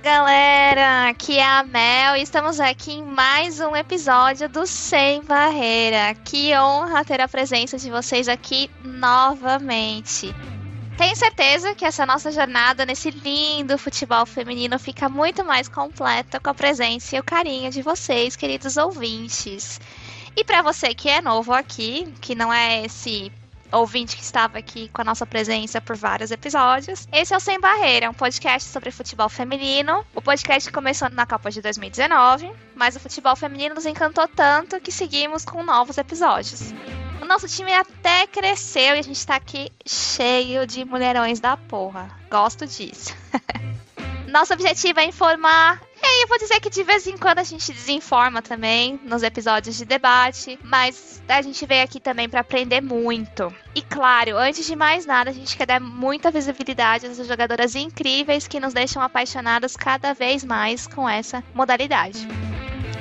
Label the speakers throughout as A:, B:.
A: Galera, aqui é a Mel e estamos aqui em mais um episódio do Sem Barreira. Que honra ter a presença de vocês aqui novamente. Tenho certeza que essa nossa jornada nesse lindo futebol feminino fica muito mais completa com a presença e o carinho de vocês, queridos ouvintes. E para você que é novo aqui, que não é esse ouvinte que estava aqui com a nossa presença por vários episódios. Esse é o Sem Barreira, um podcast sobre futebol feminino. O podcast começou na Copa de 2019, mas o futebol feminino nos encantou tanto que seguimos com novos episódios. O nosso time até cresceu e a gente tá aqui cheio de mulherões da porra. Gosto disso. Nosso objetivo é informar e eu vou dizer que de vez em quando a gente desinforma também nos episódios de debate, mas a gente veio aqui também para aprender muito. E claro, antes de mais nada, a gente quer dar muita visibilidade às jogadoras incríveis que nos deixam apaixonadas cada vez mais com essa modalidade.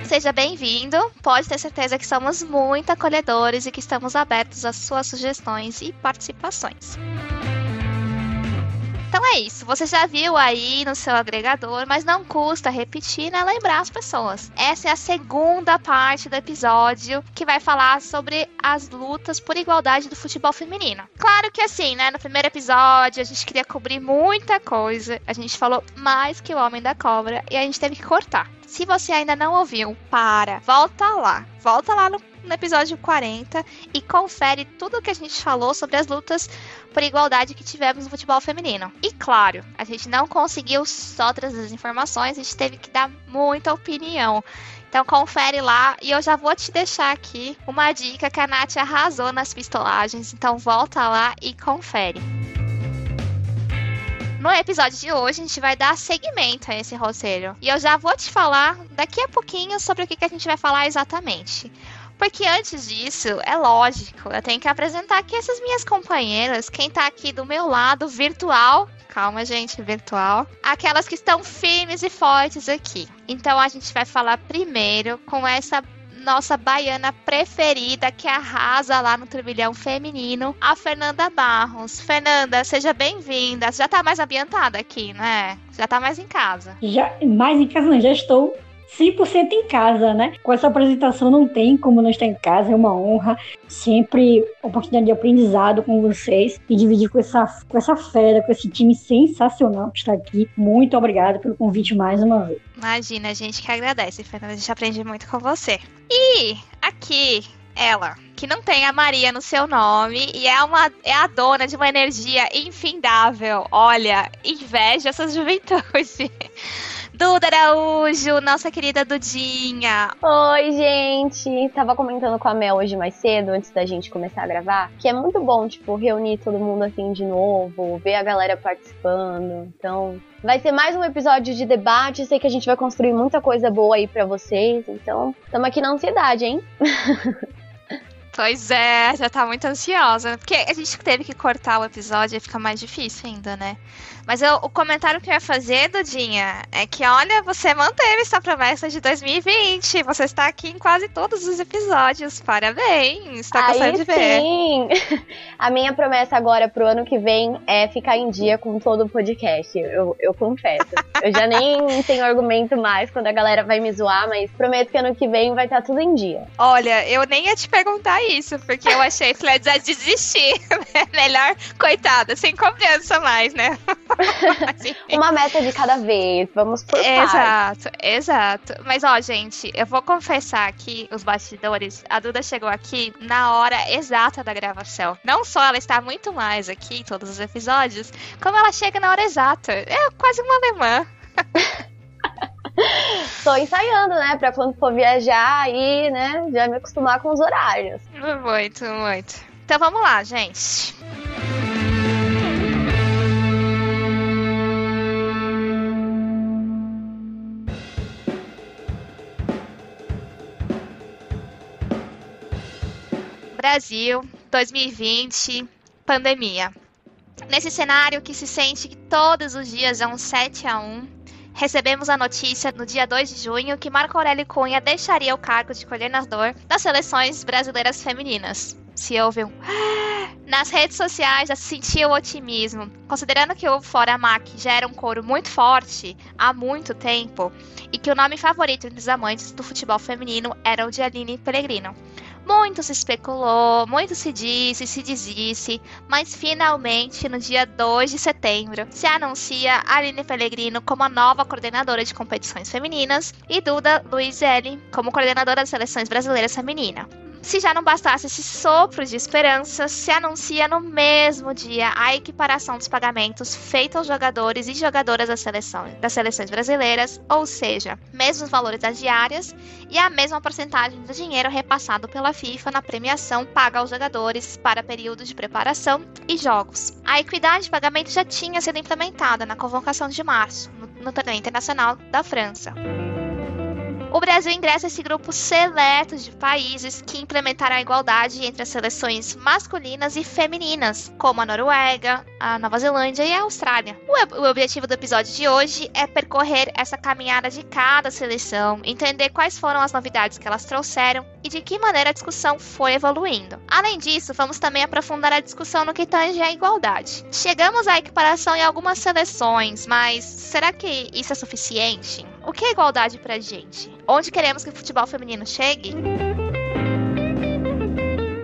A: Seja bem-vindo. Pode ter certeza que somos muito acolhedores e que estamos abertos às suas sugestões e participações. Então é isso. Você já viu aí no seu agregador, mas não custa repetir, né? Lembrar as pessoas. Essa é a segunda parte do episódio que vai falar sobre as lutas por igualdade do futebol feminino. Claro que assim, né? No primeiro episódio a gente queria cobrir muita coisa. A gente falou mais que o Homem da Cobra e a gente teve que cortar. Se você ainda não ouviu, para, volta lá. Volta lá no no episódio 40 e confere tudo o que a gente falou sobre as lutas por igualdade que tivemos no futebol feminino. E claro, a gente não conseguiu só trazer as informações, a gente teve que dar muita opinião. Então confere lá e eu já vou te deixar aqui uma dica que a Nath arrasou nas pistolagens. Então volta lá e confere. No episódio de hoje, a gente vai dar seguimento a esse roteiro. E eu já vou te falar daqui a pouquinho sobre o que, que a gente vai falar exatamente. Porque antes disso, é lógico, eu tenho que apresentar aqui essas minhas companheiras, quem tá aqui do meu lado, virtual. Calma, gente, virtual. Aquelas que estão firmes e fortes aqui. Então a gente vai falar primeiro com essa nossa baiana preferida que arrasa lá no turbilhão feminino, a Fernanda Barros. Fernanda, seja bem-vinda. Já tá mais ambientada aqui, né? Já tá mais em casa.
B: Já, mais em casa não, já estou 100% em casa, né? Com essa apresentação não tem como não estar em casa, é uma honra. Sempre oportunidade de aprendizado com vocês e dividir com essa, com essa fera, com esse time sensacional que está aqui. Muito obrigada pelo convite mais uma vez.
A: Imagina, a gente que agradece, Fernanda. A gente aprende muito com você. E aqui, ela, que não tem a Maria no seu nome e é uma é a dona de uma energia infindável. Olha, inveja essa juventude. Duda Araújo, nossa querida Dudinha.
C: Oi, gente. Tava comentando com a Mel hoje mais cedo, antes da gente começar a gravar, que é muito bom, tipo, reunir todo mundo assim de novo, ver a galera participando. Então, vai ser mais um episódio de debate. Sei que a gente vai construir muita coisa boa aí para vocês. Então, estamos aqui na ansiedade, hein?
A: Pois é, já tá muito ansiosa. Porque a gente teve que cortar o episódio e fica mais difícil ainda, né? Mas eu, o comentário que eu ia fazer, Dudinha, é que, olha, você manteve essa promessa de 2020. Você está aqui em quase todos os episódios. Parabéns. Tá gostando de ver.
C: Sim. A minha promessa agora pro ano que vem é ficar em dia com todo o podcast. Eu, eu confesso. eu já nem tenho argumento mais quando a galera vai me zoar, mas prometo que ano que vem vai estar tudo em dia.
A: Olha, eu nem ia te perguntar isso, porque eu achei que ia desistir. Melhor, coitada, sem confiança mais, né?
C: Uma meta de cada vez, vamos por
A: Exato, parte. exato. Mas ó, gente, eu vou confessar aqui os bastidores. A Duda chegou aqui na hora exata da gravação. Não só ela está muito mais aqui em todos os episódios, como ela chega na hora exata. É quase uma alemã.
C: Tô ensaiando, né? Pra quando for viajar aí, né? Já me acostumar com os horários.
A: Muito, muito. Então vamos lá, gente. Brasil, 2020, pandemia. Nesse cenário que se sente que todos os dias é um 7 a 1, recebemos a notícia no dia 2 de junho que Marco Aurélio Cunha deixaria o cargo de coordenador das seleções brasileiras femininas. Se houve um nas redes sociais já se sentia o otimismo, considerando que o Fora Mac já era um coro muito forte há muito tempo e que o nome favorito entre os amantes do futebol feminino era o de Aline Pellegrino. Muito se especulou, muito se disse, se dizisse, mas finalmente, no dia 2 de setembro, se anuncia Aline Pellegrino como a nova coordenadora de competições femininas e Duda Luizelli como coordenadora das seleções brasileiras feminina. Se já não bastasse esse sopro de esperança, se anuncia no mesmo dia a equiparação dos pagamentos feitos aos jogadores e jogadoras das seleções, das seleções brasileiras, ou seja, mesmos valores das diárias e a mesma porcentagem do dinheiro repassado pela FIFA na premiação paga aos jogadores para períodos de preparação e jogos. A equidade de pagamento já tinha sido implementada na convocação de março, no torneio internacional da França. O Brasil ingressa esse grupo seleto de países que implementaram a igualdade entre as seleções masculinas e femininas, como a Noruega, a Nova Zelândia e a Austrália. O, o objetivo do episódio de hoje é percorrer essa caminhada de cada seleção, entender quais foram as novidades que elas trouxeram e de que maneira a discussão foi evoluindo. Além disso, vamos também aprofundar a discussão no que tange à igualdade. Chegamos à equiparação em algumas seleções, mas será que isso é suficiente? O que é igualdade pra gente? Onde queremos que o futebol feminino chegue?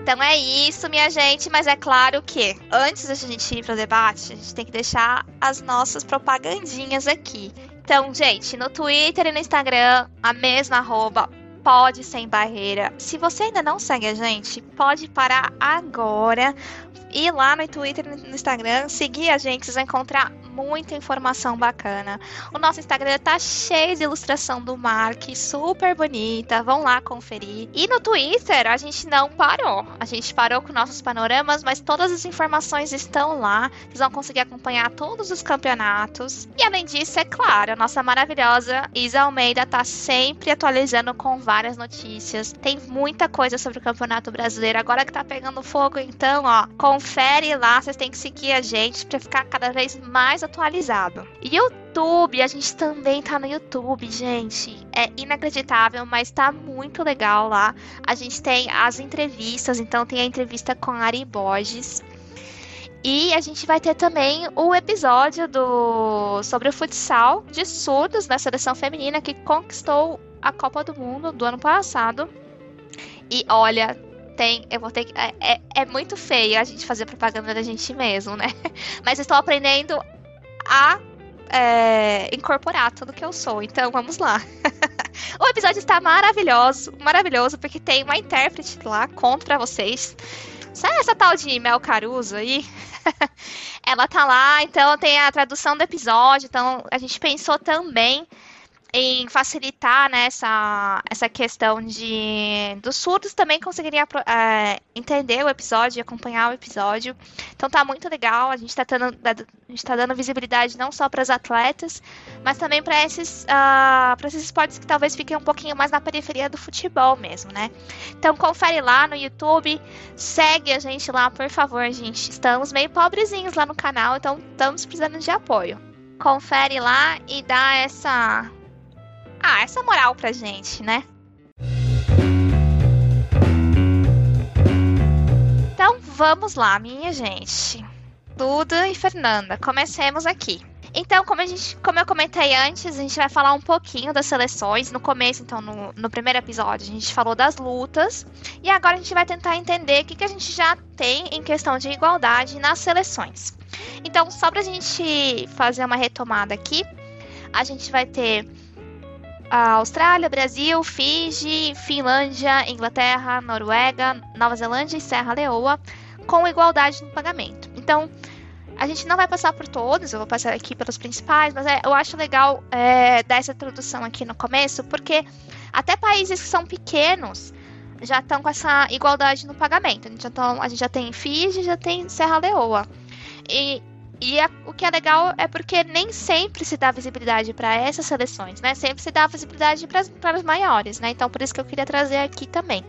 A: Então é isso, minha gente, mas é claro que antes da gente ir para o debate, a gente tem que deixar as nossas propagandinhas aqui. Então, gente, no Twitter e no Instagram, a mesma arroba, pode sem barreira. Se você ainda não segue a gente, pode parar agora, ir lá no Twitter e no Instagram, seguir a gente, vocês vão encontrar muita informação bacana. O nosso Instagram tá cheio de ilustração do Mark, super bonita. Vão lá conferir. E no Twitter a gente não parou. A gente parou com nossos panoramas, mas todas as informações estão lá. Vocês vão conseguir acompanhar todos os campeonatos. E além disso, é claro, a nossa maravilhosa Isa Almeida tá sempre atualizando com várias notícias. Tem muita coisa sobre o Campeonato Brasileiro. Agora que tá pegando fogo, então, ó, confere lá. Vocês têm que seguir a gente para ficar cada vez mais atualizado. YouTube, a gente também tá no YouTube, gente. É inacreditável, mas tá muito legal lá. A gente tem as entrevistas, então tem a entrevista com a Ari Borges. E a gente vai ter também o episódio do sobre o futsal de surdos da seleção feminina que conquistou a Copa do Mundo do ano passado. E olha, tem, eu vou ter que. É, é, é, muito feio a gente fazer propaganda da gente mesmo, né? Mas estou aprendendo a é, incorporar tudo que eu sou. Então vamos lá. o episódio está maravilhoso, maravilhoso, porque tem uma intérprete lá, conto pra vocês. Sabe essa tal de Mel Caruso aí? Ela tá lá, então tem a tradução do episódio. Então a gente pensou também em facilitar né, essa, essa questão de dos surdos também conseguiriam é, entender o episódio e acompanhar o episódio. Então tá muito legal, a gente está tá dando visibilidade não só para as atletas, mas também para esses, uh, esses esportes que talvez fiquem um pouquinho mais na periferia do futebol mesmo, né? Então confere lá no YouTube, segue a gente lá, por favor, gente. Estamos meio pobrezinhos lá no canal, então estamos precisando de apoio. Confere lá e dá essa ah, essa moral pra gente, né? Então vamos lá, minha gente. Duda e Fernanda, comecemos aqui. Então, como, a gente, como eu comentei antes, a gente vai falar um pouquinho das seleções. No começo, então, no, no primeiro episódio, a gente falou das lutas. E agora a gente vai tentar entender o que, que a gente já tem em questão de igualdade nas seleções. Então, só pra gente fazer uma retomada aqui, a gente vai ter a Austrália, Brasil, Fiji, Finlândia, Inglaterra, Noruega, Nova Zelândia e Serra Leoa com igualdade no pagamento. Então, a gente não vai passar por todos, eu vou passar aqui pelos principais, mas é, eu acho legal é, dar essa introdução aqui no começo, porque até países que são pequenos já estão com essa igualdade no pagamento. A gente já, tão, a gente já tem Fiji, já tem Serra Leoa. E e a, o que é legal é porque nem sempre se dá visibilidade para essas seleções, né? Sempre se dá visibilidade para as maiores, né? Então por isso que eu queria trazer aqui também.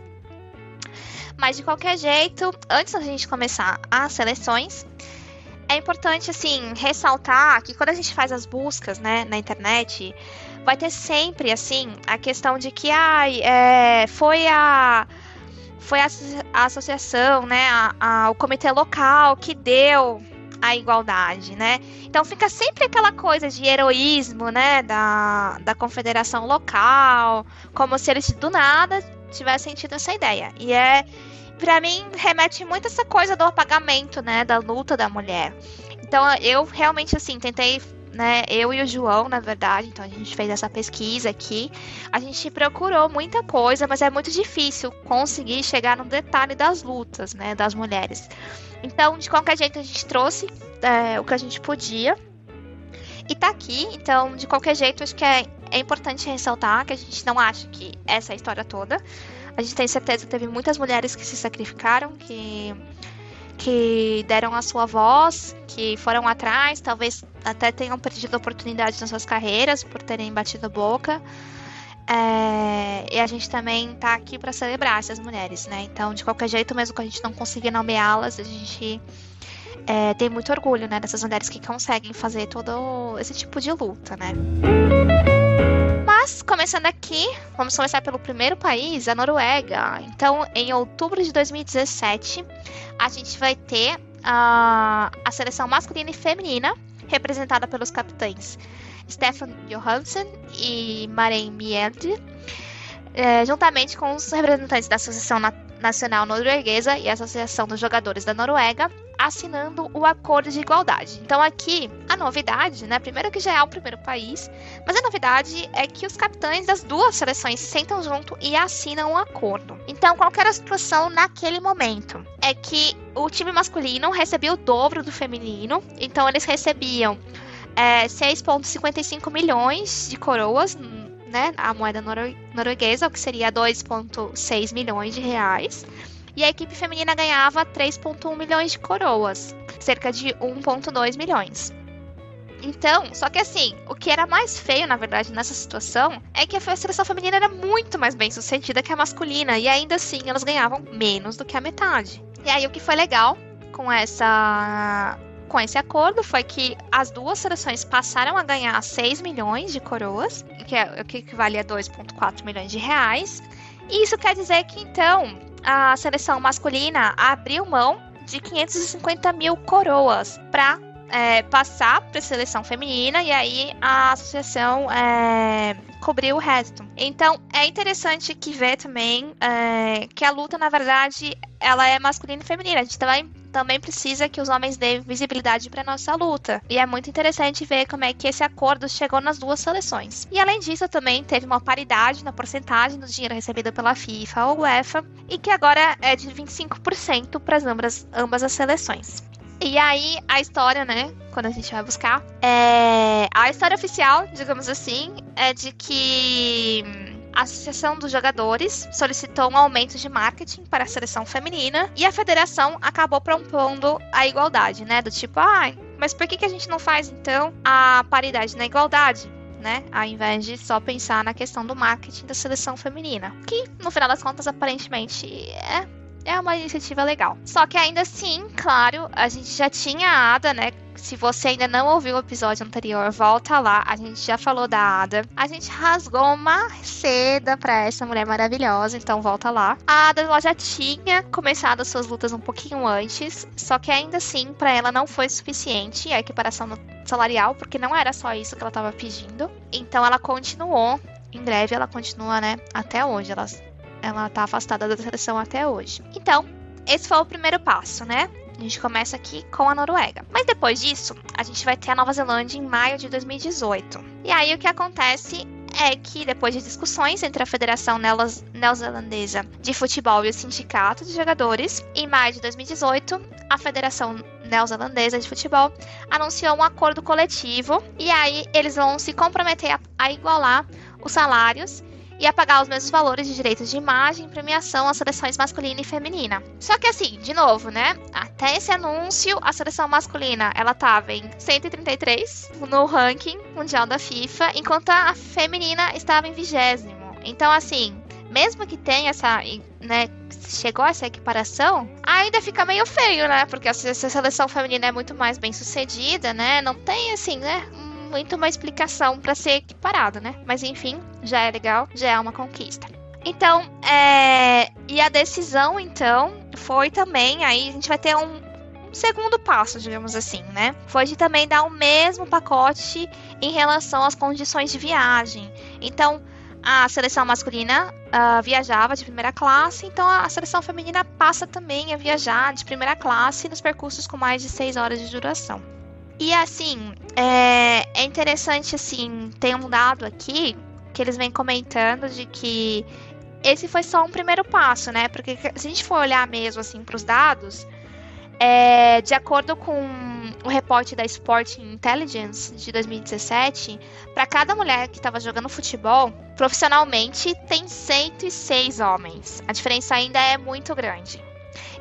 A: Mas de qualquer jeito, antes da gente começar as seleções, é importante assim ressaltar que quando a gente faz as buscas, né, na internet, vai ter sempre assim a questão de que ai, é, foi a foi a, a associação, né, a, a, o comitê local que deu a igualdade, né? Então fica sempre aquela coisa de heroísmo, né, da, da confederação local, como se eles do nada tivessem tido essa ideia. E é, para mim, remete muito essa coisa do apagamento, né, da luta da mulher. Então eu realmente assim tentei né, eu e o João, na verdade, então a gente fez essa pesquisa aqui. A gente procurou muita coisa, mas é muito difícil conseguir chegar no detalhe das lutas, né, das mulheres. Então, de qualquer jeito, a gente trouxe é, o que a gente podia. E tá aqui, então, de qualquer jeito, acho que é, é importante ressaltar que a gente não acha que essa é a história toda. A gente tem certeza que teve muitas mulheres que se sacrificaram, que, que deram a sua voz, que foram atrás, talvez até tenham perdido oportunidades nas suas carreiras por terem batido boca. É, e a gente também tá aqui para celebrar essas mulheres, né? Então, de qualquer jeito, mesmo que a gente não consiga nomeá-las, a gente é, tem muito orgulho, né, dessas mulheres que conseguem fazer todo esse tipo de luta, né? Mas, começando aqui, vamos começar pelo primeiro país, a Noruega. Então, em outubro de 2017, a gente vai ter a, a seleção masculina e feminina, representada pelos capitães Stefan Johansen e Maren Mjelde, é, juntamente com os representantes da Associação Nacional Norueguesa e a Associação dos Jogadores da Noruega, assinando o acordo de igualdade. Então aqui a novidade, né? Primeiro que já é o primeiro país, mas a novidade é que os capitães das duas seleções sentam junto e assinam um acordo. Então qual era a situação naquele momento? É que o time masculino recebia o dobro do feminino, então eles recebiam é, 6,55 milhões de coroas, né, a moeda noro norueguesa, o que seria 2,6 milhões de reais. E a equipe feminina ganhava 3,1 milhões de coroas, cerca de 1,2 milhões. Então, só que assim, o que era mais feio, na verdade, nessa situação, é que a seleção feminina era muito mais bem sucedida que a masculina, e ainda assim elas ganhavam menos do que a metade. E aí o que foi legal com essa com esse acordo foi que as duas seleções passaram a ganhar 6 milhões de coroas, que é o que equivale a 2,4 milhões de reais. E isso quer dizer que então a seleção masculina abriu mão de 550 mil coroas para é, passar para a seleção feminina e aí a associação é, cobriu o resto. Então é interessante que ver também é, que a luta na verdade ela é masculina e feminina. A gente também também precisa que os homens dêem visibilidade para nossa luta. E é muito interessante ver como é que esse acordo chegou nas duas seleções. E além disso, também teve uma paridade na porcentagem do dinheiro recebido pela FIFA ou UEFA, e que agora é de 25% para ambas, ambas as seleções. E aí, a história, né? Quando a gente vai buscar, é. A história oficial, digamos assim, é de que a Associação dos Jogadores solicitou um aumento de marketing para a seleção feminina e a federação acabou propondo a igualdade, né? Do tipo, ah, mas por que, que a gente não faz então a paridade na igualdade? Né? Ao invés de só pensar na questão do marketing da seleção feminina. Que, no final das contas, aparentemente é é uma iniciativa legal. Só que ainda assim, claro, a gente já tinha a Ada, né? Se você ainda não ouviu o episódio anterior, volta lá. A gente já falou da Ada. A gente rasgou uma seda pra essa mulher maravilhosa, então volta lá. A Ada ela já tinha começado as suas lutas um pouquinho antes, só que ainda assim, para ela não foi suficiente a equiparação salarial, porque não era só isso que ela tava pedindo. Então ela continuou. Em breve ela continua, né? Até hoje. Ela ela tá afastada da seleção até hoje. Então, esse foi o primeiro passo, né? A gente começa aqui com a Noruega. Mas depois disso, a gente vai ter a Nova Zelândia em maio de 2018. E aí o que acontece é que depois de discussões entre a Federação Neozelandesa de Futebol e o Sindicato de Jogadores, em maio de 2018, a Federação Neozelandesa de Futebol anunciou um acordo coletivo e aí eles vão se comprometer a, a igualar os salários ia pagar os mesmos valores de direitos de imagem e premiação às seleções masculina e feminina. Só que assim, de novo, né? Até esse anúncio, a seleção masculina ela estava em 133 no ranking mundial da FIFA, enquanto a feminina estava em vigésimo. Então, assim, mesmo que tenha essa, né, chegou a essa equiparação, ainda fica meio feio, né? Porque a seleção feminina é muito mais bem sucedida, né? Não tem, assim, né? Muito uma explicação para ser equiparado, né? Mas enfim, já é legal, já é uma conquista. Então, é... e a decisão, então, foi também, aí a gente vai ter um, segundo passo, digamos assim, né? Foi de também dar o mesmo pacote em relação às condições de viagem. Então, a seleção masculina uh, viajava de primeira classe, então a seleção feminina passa também a viajar de primeira classe nos percursos com mais de seis horas de duração. E assim, é, é interessante assim, tem um dado aqui que eles vêm comentando de que esse foi só um primeiro passo, né? Porque se a gente for olhar mesmo assim para os dados, é, de acordo com o reporte da Sporting Intelligence de 2017, para cada mulher que estava jogando futebol, profissionalmente tem 106 homens. A diferença ainda é muito grande.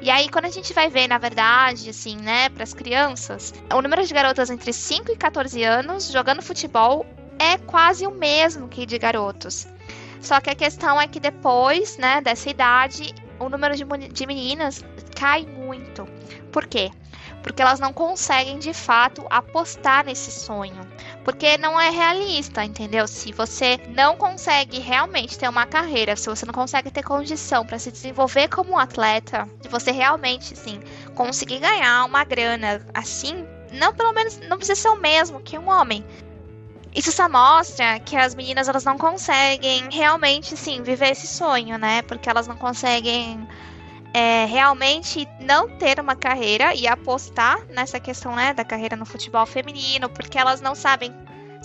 A: E aí, quando a gente vai ver, na verdade, assim, né, para as crianças, o número de garotas entre 5 e 14 anos jogando futebol é quase o mesmo que de garotos. Só que a questão é que depois, né, dessa idade, o número de, de meninas cai muito. Por quê? porque elas não conseguem de fato apostar nesse sonho, porque não é realista, entendeu? Se você não consegue realmente ter uma carreira, se você não consegue ter condição para se desenvolver como atleta, se você realmente, sim, conseguir ganhar uma grana assim, não pelo menos não precisa ser o mesmo que um homem, isso só mostra que as meninas elas não conseguem realmente sim viver esse sonho, né? Porque elas não conseguem é, realmente não ter uma carreira e apostar nessa questão né, da carreira no futebol feminino, porque elas não sabem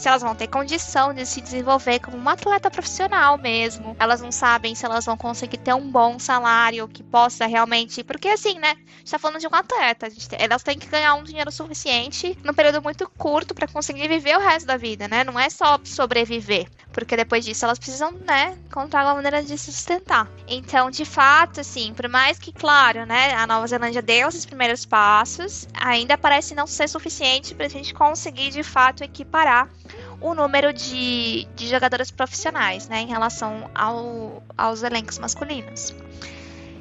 A: se elas vão ter condição de se desenvolver como uma atleta profissional mesmo. Elas não sabem se elas vão conseguir ter um bom salário que possa realmente. Porque assim, né? A gente tá falando de um atleta. elas têm que ganhar um dinheiro suficiente num período muito curto para conseguir viver o resto da vida, né? Não é só sobreviver. Porque depois disso elas precisam, né, encontrar uma maneira de se sustentar. Então, de fato, assim, por mais que, claro, né, a Nova Zelândia deu esses primeiros passos, ainda parece não ser suficiente para a gente conseguir, de fato, equiparar o número de, de jogadoras profissionais, né, em relação ao, aos elencos masculinos.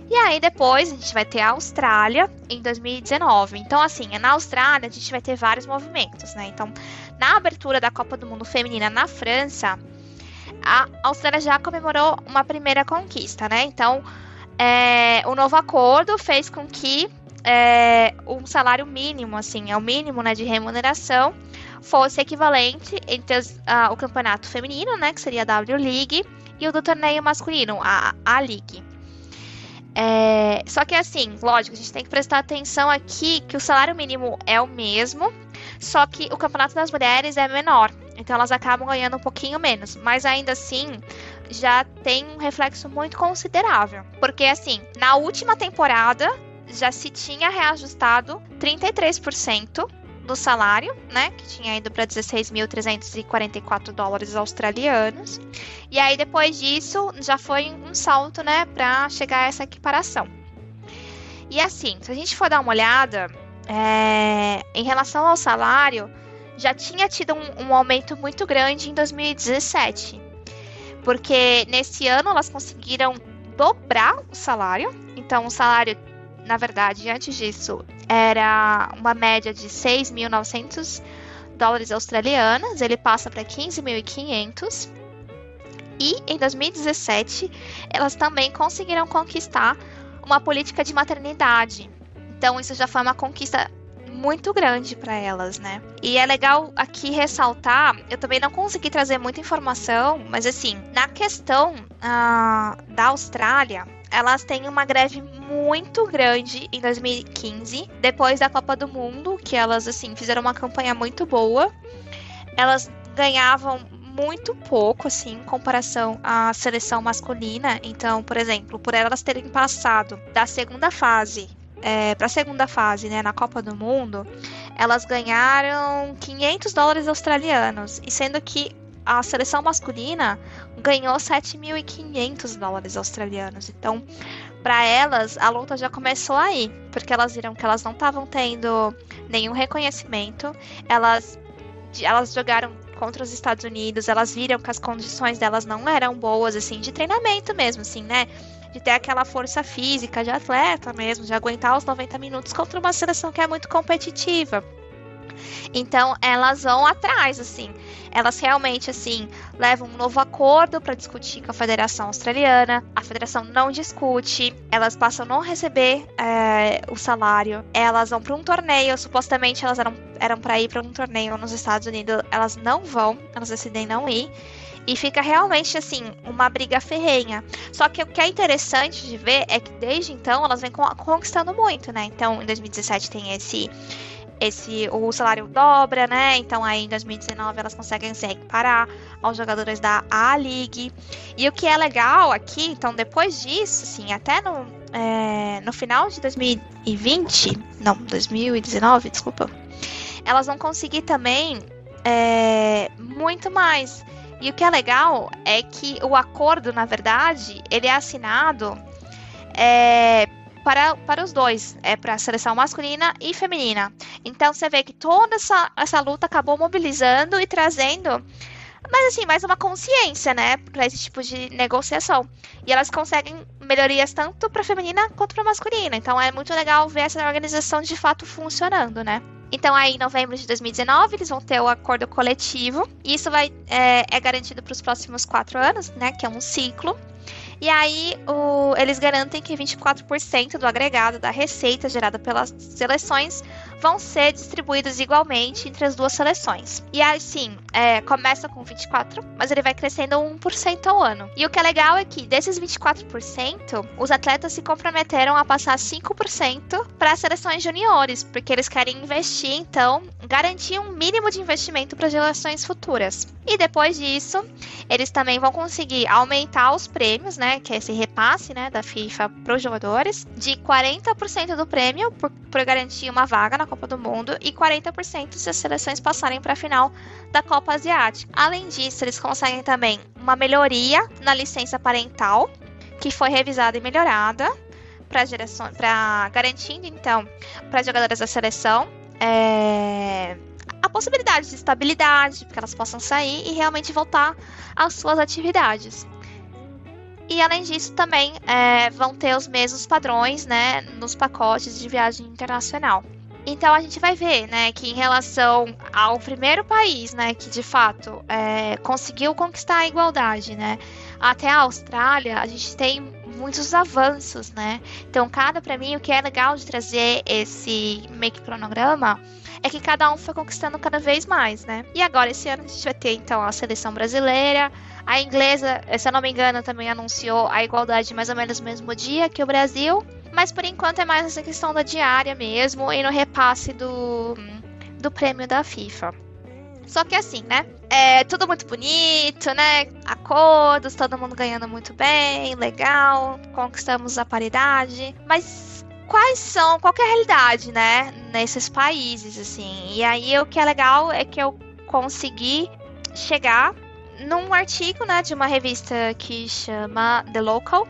A: E aí depois a gente vai ter a Austrália em 2019. Então assim, na Austrália a gente vai ter vários movimentos, né? Então, na abertura da Copa do Mundo Feminina na França, a Austrália já comemorou uma primeira conquista, né? Então, é, o novo acordo fez com que é, um salário mínimo, assim, é o mínimo né, de remuneração, fosse equivalente entre as, a, o campeonato feminino, né, que seria a W League, e o do torneio masculino, a A League. É, só que assim, lógico, a gente tem que prestar atenção aqui que o salário mínimo é o mesmo, só que o campeonato das mulheres é menor. Então elas acabam ganhando um pouquinho menos. Mas ainda assim, já tem um reflexo muito considerável. Porque assim, na última temporada já se tinha reajustado 33% do salário, né, que tinha ido para 16.344 dólares australianos. E aí depois disso já foi um salto, né, para chegar a essa equiparação. E assim, se a gente for dar uma olhada é, em relação ao salário, já tinha tido um, um aumento muito grande em 2017, porque nesse ano elas conseguiram dobrar o salário. Então, o salário na verdade, antes disso, era uma média de 6.900 dólares australianos, ele passa para 15.500. E em 2017, elas também conseguiram conquistar uma política de maternidade. Então, isso já foi uma conquista muito grande para elas, né? E é legal aqui ressaltar, eu também não consegui trazer muita informação, mas assim, na questão uh, da Austrália, elas têm uma greve muito grande em 2015, depois da Copa do Mundo, que elas assim fizeram uma campanha muito boa. Elas ganhavam muito pouco, assim, em comparação à seleção masculina. Então, por exemplo, por elas terem passado da segunda fase é, para a segunda fase, né, na Copa do Mundo, elas ganharam 500 dólares australianos, e sendo que a seleção masculina ganhou 7.500 dólares australianos. Então, para elas, a luta já começou aí, porque elas viram que elas não estavam tendo nenhum reconhecimento. Elas, elas jogaram contra os Estados Unidos, elas viram que as condições delas não eram boas, assim, de treinamento mesmo, assim, né? de ter aquela força física de atleta mesmo, de aguentar os 90 minutos contra uma seleção que é muito competitiva. Então elas vão atrás, assim. Elas realmente, assim, levam um novo acordo para discutir com a Federação Australiana. A federação não discute. Elas passam a não receber é, o salário. Elas vão para um torneio. Supostamente elas eram, eram para ir para um torneio nos Estados Unidos. Elas não vão. Elas decidem não ir. E fica realmente assim, uma briga ferrenha. Só que o que é interessante de ver é que desde então elas vêm conquistando muito, né? Então, em 2017 tem esse esse o salário dobra, né? Então aí em 2019 elas conseguem se reparar aos jogadores da A-League. E o que é legal aqui, então depois disso, assim, até no, é, no final de 2020, não, 2019, desculpa, elas vão conseguir também é, muito mais. E o que é legal é que o acordo, na verdade, ele é assinado é, para, para os dois, é para a seleção masculina e feminina. Então você vê que toda essa, essa luta acabou mobilizando e trazendo, mas assim, mais uma consciência, né, para esse tipo de negociação. E elas conseguem melhorias tanto para feminina quanto para masculina. Então é muito legal ver essa organização de fato funcionando, né? Então, aí, em novembro de 2019, eles vão ter o acordo coletivo. E isso vai, é, é garantido para os próximos quatro anos, né? Que é um ciclo. E aí, o, eles garantem que 24% do agregado da receita gerada pelas seleções vão ser distribuídos igualmente entre as duas seleções. E assim, é, começa com 24, mas ele vai crescendo 1% ao ano. E o que é legal é que desses 24%, os atletas se comprometeram a passar 5% para as seleções juniores, porque eles querem investir, então, garantir um mínimo de investimento para gerações futuras. E depois disso, eles também vão conseguir aumentar os prêmios, né, que é esse repasse, né, da FIFA para os jogadores, de 40% do prêmio por, por garantir uma vaga na Copa do Mundo e 40% se as seleções passarem para a final da Copa Asiática. Além disso, eles conseguem também uma melhoria na licença parental, que foi revisada e melhorada para gerações, para garantindo então para as jogadoras da seleção é, a possibilidade de estabilidade, para que elas possam sair e realmente voltar às suas atividades. E além disso, também é, vão ter os mesmos padrões né, nos pacotes de viagem internacional. Então a gente vai ver, né, que em relação ao primeiro país, né, que de fato é, conseguiu conquistar a igualdade, né, até a Austrália, a gente tem muitos avanços, né? Então cada para mim o que é legal de trazer esse make cronograma é que cada um foi conquistando cada vez mais, né? E agora esse ano a gente vai ter então a seleção brasileira, a inglesa, se eu não me engano, também anunciou a igualdade mais ou menos no mesmo dia que o Brasil. Mas por enquanto é mais essa questão da diária mesmo e no repasse do, do prêmio da FIFA. Só que assim, né? É tudo muito bonito, né? Acordos, todo mundo ganhando muito bem, legal, conquistamos a paridade. Mas quais são, qual é a realidade, né? Nesses países, assim. E aí o que é legal é que eu consegui chegar num artigo, né, de uma revista que chama The Local,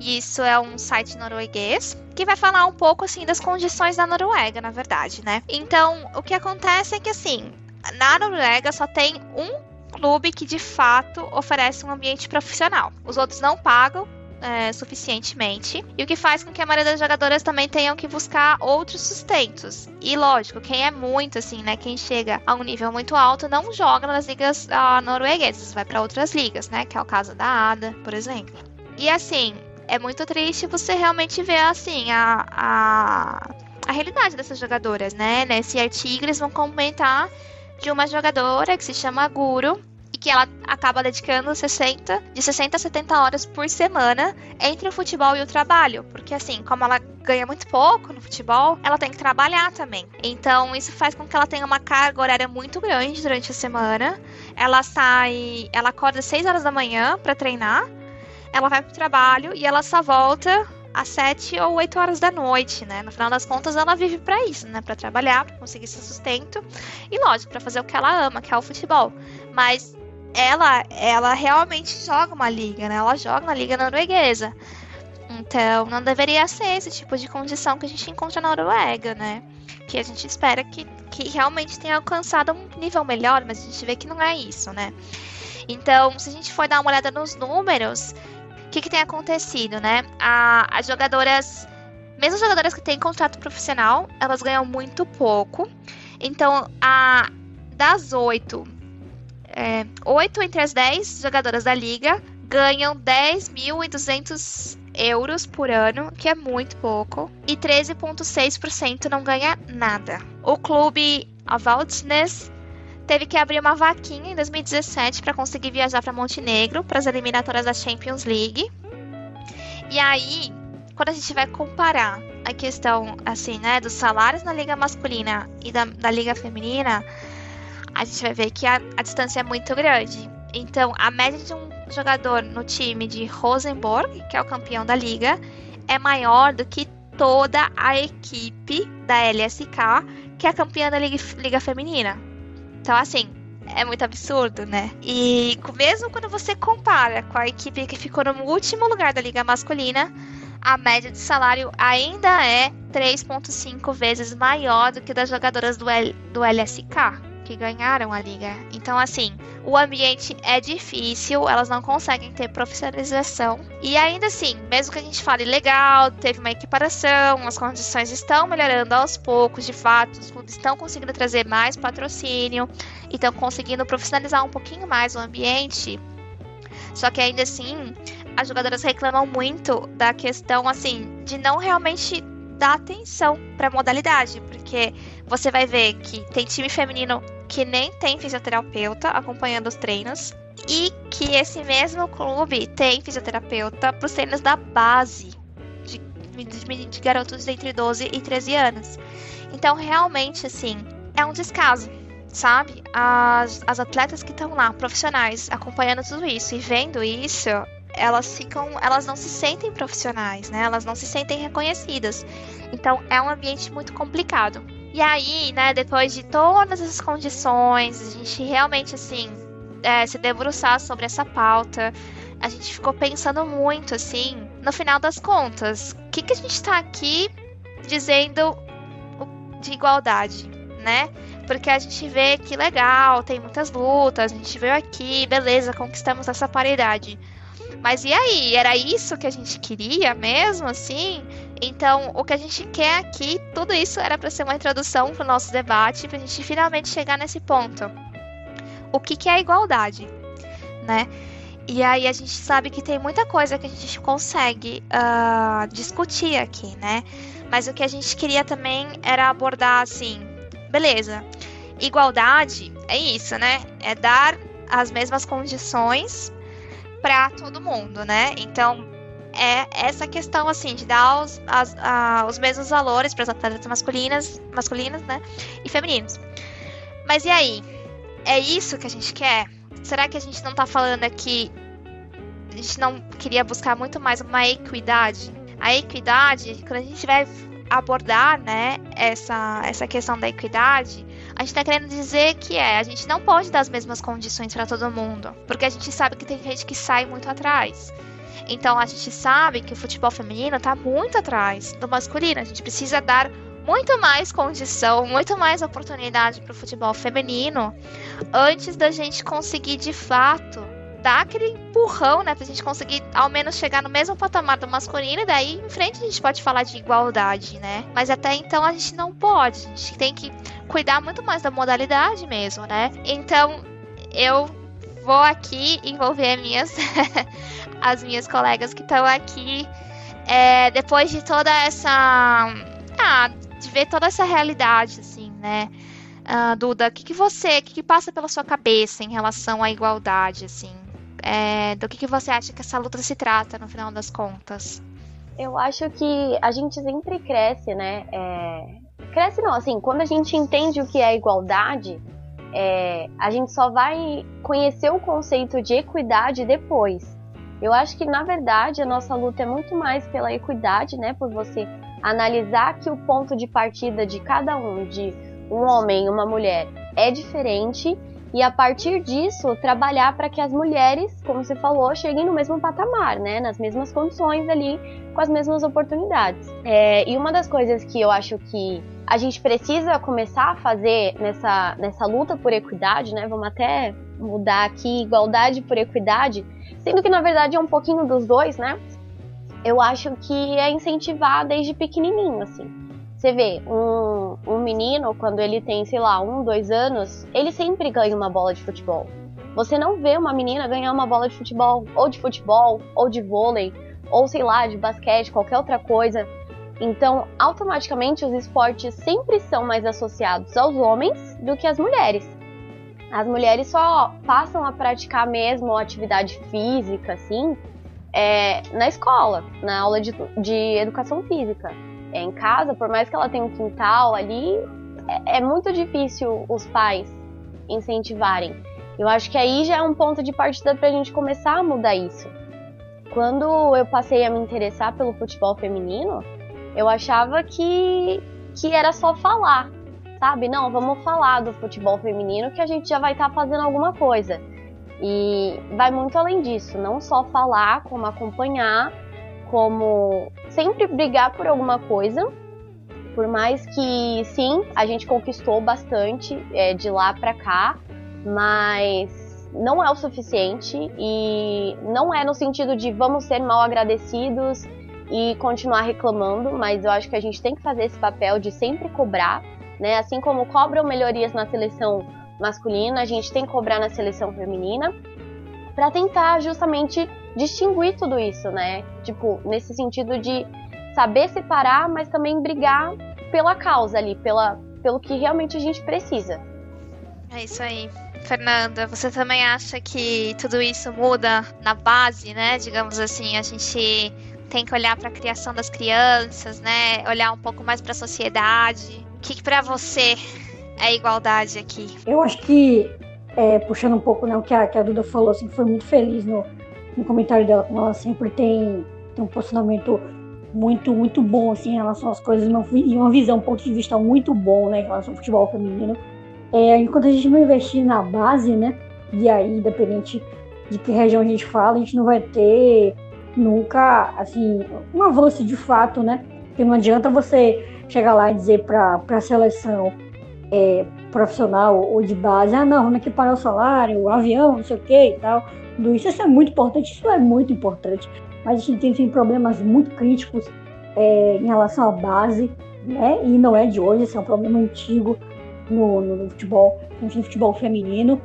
A: isso é um site norueguês que vai falar um pouco assim das condições da Noruega, na verdade, né? Então, o que acontece é que assim, na Noruega só tem um clube que de fato oferece um ambiente profissional. Os outros não pagam é, suficientemente. E o que faz com que a maioria das jogadoras também tenham que buscar outros sustentos. E lógico, quem é muito assim, né? Quem chega a um nível muito alto não joga nas ligas uh, norueguesas, vai para outras ligas, né? Que é o caso da Ada, por exemplo. E assim, é muito triste você realmente ver assim a, a, a realidade dessas jogadoras, né? Nesse artigo eles vão comentar de uma jogadora que se chama Guru e que ela acaba dedicando 60, de 60 a 70 horas por semana entre o futebol e o trabalho, porque assim, como ela ganha muito pouco no futebol, ela tem que trabalhar também. Então, isso faz com que ela tenha uma carga horária muito grande durante a semana. Ela sai, ela acorda às 6 horas da manhã para treinar ela vai pro trabalho e ela só volta às 7 ou 8 horas da noite, né? No final das contas, ela vive para isso, né? Para trabalhar, para conseguir seu sustento e, lógico, para fazer o que ela ama, que é o futebol. Mas ela, ela realmente joga uma liga, né? Ela joga na liga norueguesa. Então, não deveria ser esse tipo de condição que a gente encontra na Noruega, né? Que a gente espera que, que realmente tenha alcançado um nível melhor, mas a gente vê que não é isso, né? Então, se a gente for dar uma olhada nos números, que, que tem acontecido, né? A, as jogadoras, mesmo as jogadoras que têm contrato profissional, elas ganham muito pouco. Então, a, das oito, é, oito entre as dez jogadoras da liga ganham 10.200 euros por ano, que é muito pouco, e 13,6% não ganha nada. O clube Avaldsnes teve que abrir uma vaquinha em 2017 para conseguir viajar para Montenegro para as eliminatórias da Champions League. E aí, quando a gente vai comparar a questão assim, né, dos salários na liga masculina e da, da liga feminina, a gente vai ver que a, a distância é muito grande. Então, a média de um jogador no time de Rosenborg, que é o campeão da liga, é maior do que toda a equipe da LSK, que é a campeã da liga, liga feminina. Então, assim, é muito absurdo, né? E mesmo quando você compara com a equipe que ficou no último lugar da liga masculina, a média de salário ainda é 3,5 vezes maior do que das jogadoras do, L, do LSK que ganharam a liga. Então, assim, o ambiente é difícil, elas não conseguem ter profissionalização. E ainda assim, mesmo que a gente fale legal, teve uma equiparação, as condições estão melhorando aos poucos, de fato, os clubes estão conseguindo trazer mais patrocínio e estão conseguindo profissionalizar um pouquinho mais o ambiente. Só que ainda assim, as jogadoras reclamam muito da questão assim de não realmente dar atenção para a modalidade, porque você vai ver que tem time feminino que nem tem fisioterapeuta acompanhando os treinos e que esse mesmo clube tem fisioterapeuta para os treinos da base de, de, de garotos entre 12 e 13 anos. Então, realmente, assim, é um descaso, sabe? As, as atletas que estão lá, profissionais, acompanhando tudo isso e vendo isso, elas ficam, elas não se sentem profissionais, né? Elas não se sentem reconhecidas. Então, é um ambiente muito complicado. E aí, né, depois de todas essas condições, a gente realmente, assim, é, se debruçar sobre essa pauta, a gente ficou pensando muito, assim, no final das contas, o que, que a gente está aqui dizendo de igualdade, né? Porque a gente vê que legal, tem muitas lutas, a gente veio aqui, beleza, conquistamos essa paridade. Mas e aí? Era isso que a gente queria mesmo, assim? Então, o que a gente quer aqui, tudo isso era para ser uma introdução para o nosso debate, para a gente finalmente chegar nesse ponto. O que, que é igualdade, né? E aí a gente sabe que tem muita coisa que a gente consegue uh, discutir aqui, né? Mas o que a gente queria também era abordar assim, beleza? Igualdade é isso, né? É dar as mesmas condições para todo mundo, né? Então é essa questão assim de dar os, as, a, os mesmos valores para as atletas masculinas, masculinas, né, e femininos. Mas e aí? É isso que a gente quer? Será que a gente não está falando aqui? A gente não queria buscar muito mais uma equidade? A equidade, quando a gente vai abordar, né, essa essa questão da equidade, a gente está querendo dizer que é, a gente não pode dar as mesmas condições para todo mundo, porque a gente sabe que tem gente que sai muito atrás. Então a gente sabe que o futebol feminino está muito atrás do masculino. A gente precisa dar muito mais condição, muito mais oportunidade para o futebol feminino antes da gente conseguir de fato dar aquele empurrão, né, para a gente conseguir ao menos chegar no mesmo patamar do masculino e daí em frente a gente pode falar de igualdade, né? Mas até então a gente não pode, a gente tem que cuidar muito mais da modalidade mesmo, né? Então eu vou aqui envolver minhas as minhas colegas que estão aqui é, depois de toda essa. Ah, de ver toda essa realidade, assim, né? Uh, Duda, o que, que você, o que, que passa pela sua cabeça em relação à igualdade, assim? É, do que, que você acha que essa luta se trata no final das contas?
C: Eu acho que a gente sempre cresce, né? É... Cresce não, assim, quando a gente entende o que é igualdade, é... a gente só vai conhecer o conceito de equidade depois. Eu acho que na verdade a nossa luta é muito mais pela equidade, né? Por você analisar que o ponto de partida de cada um, de um homem e uma mulher, é diferente e a partir disso trabalhar para que as mulheres, como você falou, cheguem no mesmo patamar, né? Nas mesmas condições ali, com as mesmas oportunidades. É, e uma das coisas que eu acho que a gente precisa começar a fazer nessa, nessa luta por equidade, né? Vamos até mudar aqui igualdade por equidade sendo que na verdade é um pouquinho dos dois, né? Eu acho que é incentivar desde pequenininho, assim. Você vê, um, um menino, quando ele tem, sei lá, um, dois anos, ele sempre ganha uma bola de futebol. Você não vê uma menina ganhar uma bola de futebol, ou de futebol, ou de vôlei, ou sei lá, de basquete, qualquer outra coisa. Então, automaticamente, os esportes sempre são mais associados aos homens do que às mulheres. As mulheres só passam a praticar mesmo atividade física, assim, é, na escola, na aula de, de educação física. É, em casa, por mais que ela tenha um quintal ali, é, é muito difícil os pais incentivarem. Eu acho que aí já é um ponto de partida para a gente começar a mudar isso. Quando eu passei a me interessar pelo futebol feminino, eu achava que, que era só falar, sabe? Não, vamos falar do futebol feminino que a gente já vai estar tá fazendo alguma coisa. E vai muito além disso, não só falar, como acompanhar, como sempre brigar por alguma coisa. Por mais que sim, a gente conquistou bastante é, de lá para cá, mas não é o suficiente e não é no sentido de vamos ser mal agradecidos e continuar reclamando, mas eu acho que a gente tem que fazer esse papel de sempre cobrar, né? Assim como cobram melhorias na seleção masculina, a gente tem que cobrar na seleção feminina para tentar justamente distinguir tudo isso, né? Tipo, nesse sentido de saber separar, mas também brigar pela causa ali, pela, pelo que realmente a gente precisa.
A: É isso aí. Fernanda, você também acha que tudo isso muda na base, né? Digamos assim, a gente tem que olhar para a criação das crianças, né? Olhar um pouco mais para a sociedade. O que, que para você é igualdade aqui?
B: Eu acho que, é, puxando um pouco né, o que a, que a Duda falou, assim, foi muito feliz no, no comentário dela, como ela sempre tem, tem um posicionamento muito, muito bom assim, em relação às coisas e uma visão, um ponto de vista muito bom né, em relação ao futebol feminino. É, enquanto a gente não investir na base, né, e aí, independente de que região a gente fala, a gente não vai ter nunca, assim, um avanço de fato, né? Porque não adianta você chegar lá e dizer para a seleção é, profissional ou de base, ah, não, vamos equiparar o salário, o avião, não sei o que e tal. Tudo isso, isso é muito importante, isso é muito importante. Mas a gente tem, tem problemas muito críticos é, em relação à base, né? E não é de hoje, esse é um problema antigo no, no, futebol, no futebol feminino.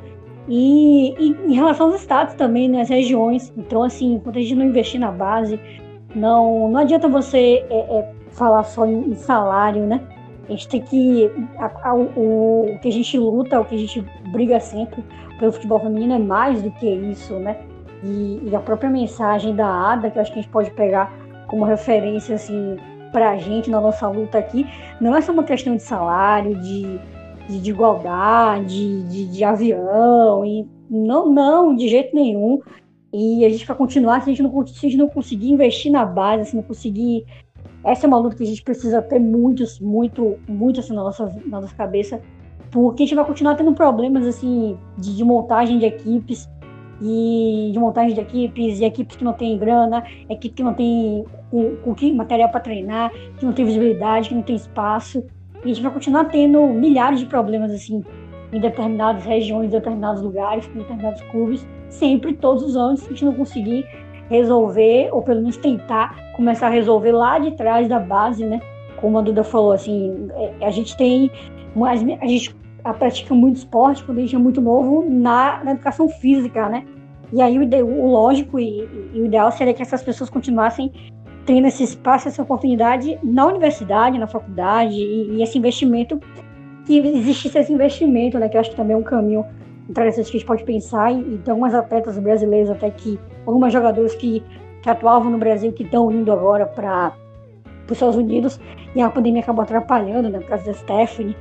B: E, e, em relação aos estados também, né, as regiões. Então, assim, quando a gente não investir na base, não, não adianta você é, é, falar só em, em, salário, né? A gente tem que. A, a, o, o, que a gente luta, o que a gente briga sempre pelo futebol feminino é mais do que isso, né? E, e a própria mensagem da ADA, que eu acho que a gente pode pegar como referência, assim, pra gente na nossa luta aqui, não é só uma questão de salário, de de, de igualdade, de, de, avião, e não, não, de jeito nenhum. E a gente vai continuar, se a gente não, se a gente não conseguir investir na base, se não conseguir. Essa é uma luta que a gente precisa ter muitos, muito, muito assim na nossa, na nossa cabeça, porque a gente vai continuar tendo problemas assim de, de montagem de equipes e de montagem de equipes e equipes que não têm grana, equipes que não têm o, o material para treinar, que não tem visibilidade, que não tem espaço. E a gente vai continuar tendo milhares de problemas assim em determinadas regiões, em determinados lugares, em determinados clubes, sempre, todos os anos, se a gente não conseguir resolver, ou pelo menos tentar começar a resolver lá de trás da base, né? Como a Duda falou, assim, é, a gente tem. A gente pratica muito esporte quando a gente é muito novo na, na educação física, né? E aí o, o lógico e, e, o ideal seria que essas pessoas continuassem tendo esse espaço, essa oportunidade na universidade, na faculdade, e, e esse investimento, que existisse esse investimento, né, que eu acho que também é um caminho interessante que a gente pode pensar, e, e tem algumas atletas brasileiras até que, algumas jogadoras que, que atuavam no Brasil, que estão indo agora para os Estados Unidos, e a pandemia acabou atrapalhando, né, por causa da Stephanie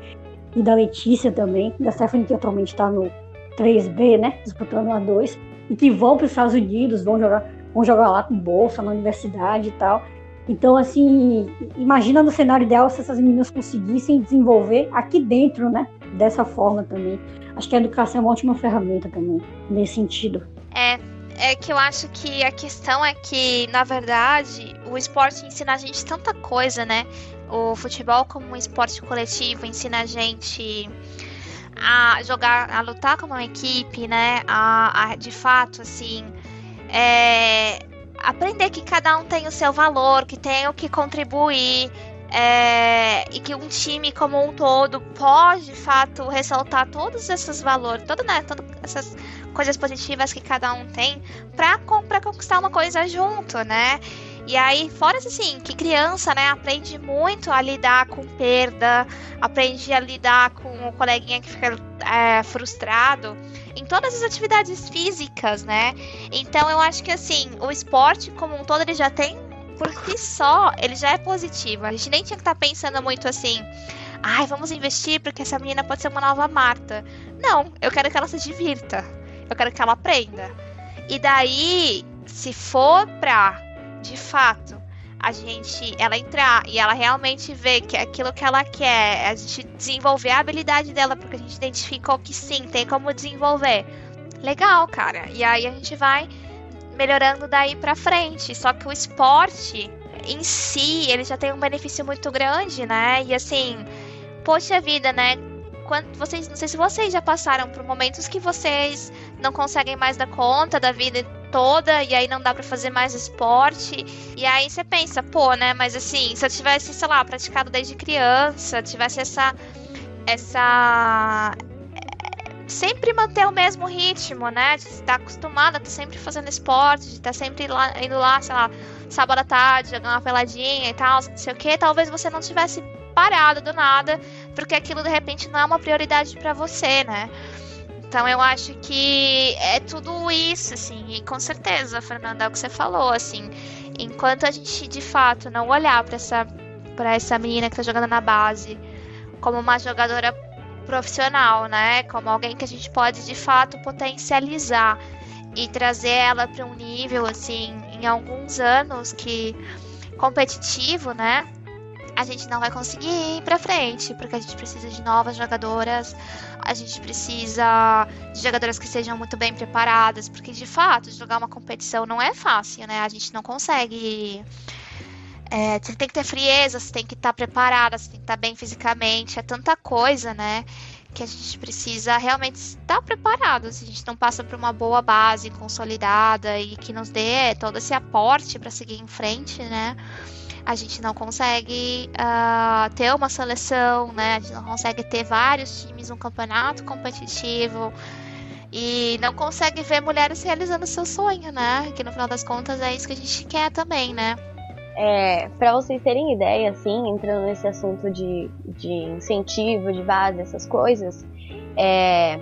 B: e da Letícia também, da Stephanie que atualmente está no 3B, né, disputando a 2, e que vão para os Estados Unidos, vão jogar vão jogar lá com bolsa na universidade e tal. Então, assim, imagina no cenário ideal se essas meninas conseguissem desenvolver aqui dentro, né? Dessa forma também. Acho que a educação é uma ótima ferramenta também, nesse sentido.
A: É, é que eu acho que a questão é que, na verdade, o esporte ensina a gente tanta coisa, né? O futebol, como um esporte coletivo, ensina a gente a jogar, a lutar como uma equipe, né? A, a de fato, assim, é, aprender que cada um tem o seu valor, que tem o que contribuir. É, e que um time como um todo pode, de fato, ressaltar todos esses valores, né, todas essas coisas positivas que cada um tem para conquistar uma coisa junto, né? E aí, fora assim, que criança, né, aprende muito a lidar com perda, aprende a lidar com o coleguinha que fica é, frustrado em todas as atividades físicas, né? Então eu acho que assim, o esporte como um todo ele já tem por si só, ele já é positivo. A gente nem tinha que estar tá pensando muito assim, ai, vamos investir porque essa menina pode ser uma nova Marta. Não, eu quero que ela se divirta. Eu quero que ela aprenda. E daí, se for pra de fato a gente ela entrar e ela realmente ver que é aquilo que ela quer, a gente desenvolver a habilidade dela, porque a gente identificou que sim, tem como desenvolver. Legal, cara. E aí a gente vai melhorando daí para frente. Só que o esporte em si, ele já tem um benefício muito grande, né? E assim, poxa vida, né? Quando vocês, não sei se vocês já passaram por momentos que vocês não conseguem mais dar conta da vida toda e aí não dá para fazer mais esporte. E aí você pensa, pô, né, mas assim, se eu tivesse, sei lá, praticado desde criança, tivesse essa essa sempre manter o mesmo ritmo, né? De estar acostumada a estar sempre fazendo esporte, de estar sempre lá, indo lá, sei lá, sábado à tarde, jogar uma peladinha e tal, não sei o que, talvez você não tivesse parado do nada, porque aquilo de repente não é uma prioridade para você, né? Então eu acho que é tudo isso, assim, e com certeza, Fernanda, é o que você falou, assim, enquanto a gente de fato não olhar para essa para essa menina que tá jogando na base como uma jogadora profissional, né? Como alguém que a gente pode de fato potencializar e trazer ela para um nível assim em alguns anos que competitivo, né? A gente não vai conseguir ir para frente, porque a gente precisa de novas jogadoras, a gente precisa de jogadoras que sejam muito bem preparadas, porque de fato jogar uma competição não é fácil, né? A gente não consegue. É, você tem que ter frieza, você tem que estar preparada, você tem que estar bem fisicamente, é tanta coisa, né? Que a gente precisa realmente estar preparado. Se a gente não passa por uma boa base consolidada e que nos dê todo esse aporte para seguir em frente, né? A gente não consegue uh, ter uma seleção, né? A gente não consegue ter vários times num campeonato competitivo e não consegue ver mulheres realizando seu sonho, né? Que no final das contas é isso que a gente quer também, né?
C: É, para vocês terem ideia, assim, entrando nesse assunto de, de incentivo, de base, essas coisas, é,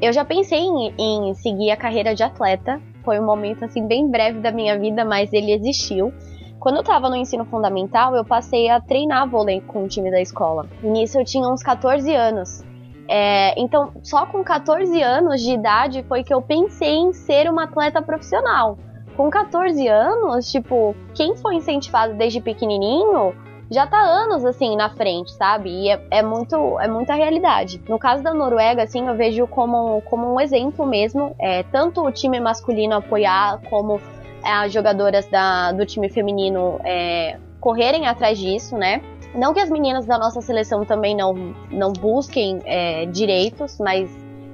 C: eu já pensei em, em seguir a carreira de atleta. Foi um momento assim bem breve da minha vida, mas ele existiu. Quando eu tava no ensino fundamental, eu passei a treinar vôlei com o time da escola. Nisso eu tinha uns 14 anos. É, então, só com 14 anos de idade foi que eu pensei em ser uma atleta profissional. Com 14 anos, tipo, quem foi incentivado desde pequenininho já tá anos assim na frente, sabe? E é, é, muito é muita realidade. No caso da Noruega, assim, eu vejo como, como um exemplo mesmo, é, tanto o time masculino apoiar como as jogadoras da, do time feminino é, correrem atrás disso, né? Não que as meninas da nossa seleção também não, não busquem é, direitos, mas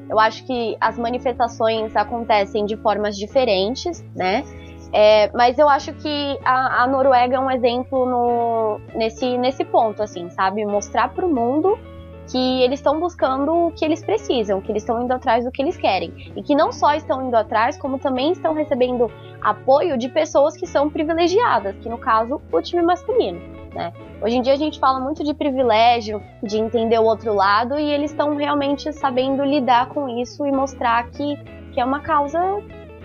C: eu acho que as manifestações acontecem de formas diferentes, né? É, mas eu acho que a, a, Noruega é um exemplo no, nesse, nesse ponto, assim, sabe? Mostrar para o mundo que eles estão buscando o que eles precisam, que eles estão indo atrás do que eles querem. E que não só estão indo atrás, como também estão recebendo apoio de pessoas que são privilegiadas, que no caso, o time masculino. Né? Hoje em dia a gente fala muito de privilégio, de entender o outro lado, e eles estão realmente sabendo lidar com isso e mostrar que, que é uma causa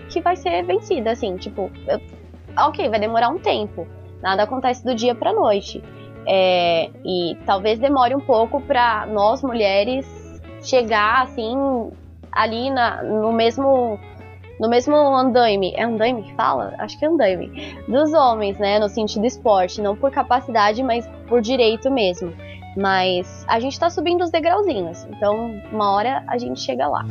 C: que vai ser vencida, assim, tipo, eu, ok, vai demorar um tempo, nada acontece do dia pra noite. É, e talvez demore um pouco para nós mulheres chegar assim ali na, no mesmo no mesmo andaime, é andaime que fala? Acho que é andaime, dos homens, né, no sentido esporte, não por capacidade, mas por direito mesmo. Mas a gente tá subindo os degrauzinhos, então uma hora a gente chega lá.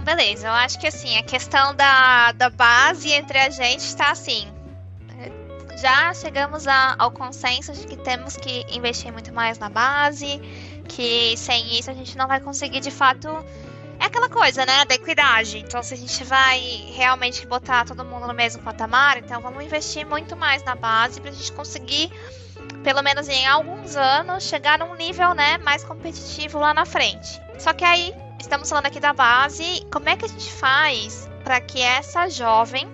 A: Então, beleza. Eu acho que assim, a questão da, da base entre a gente está assim. Já chegamos a, ao consenso de que temos que investir muito mais na base, que sem isso a gente não vai conseguir de fato É aquela coisa, né, da equidade. Então, se a gente vai realmente botar todo mundo no mesmo patamar, então vamos investir muito mais na base pra gente conseguir, pelo menos em alguns anos, chegar num nível, né, mais competitivo lá na frente. Só que aí, estamos falando aqui da base, como é que a gente faz para que essa jovem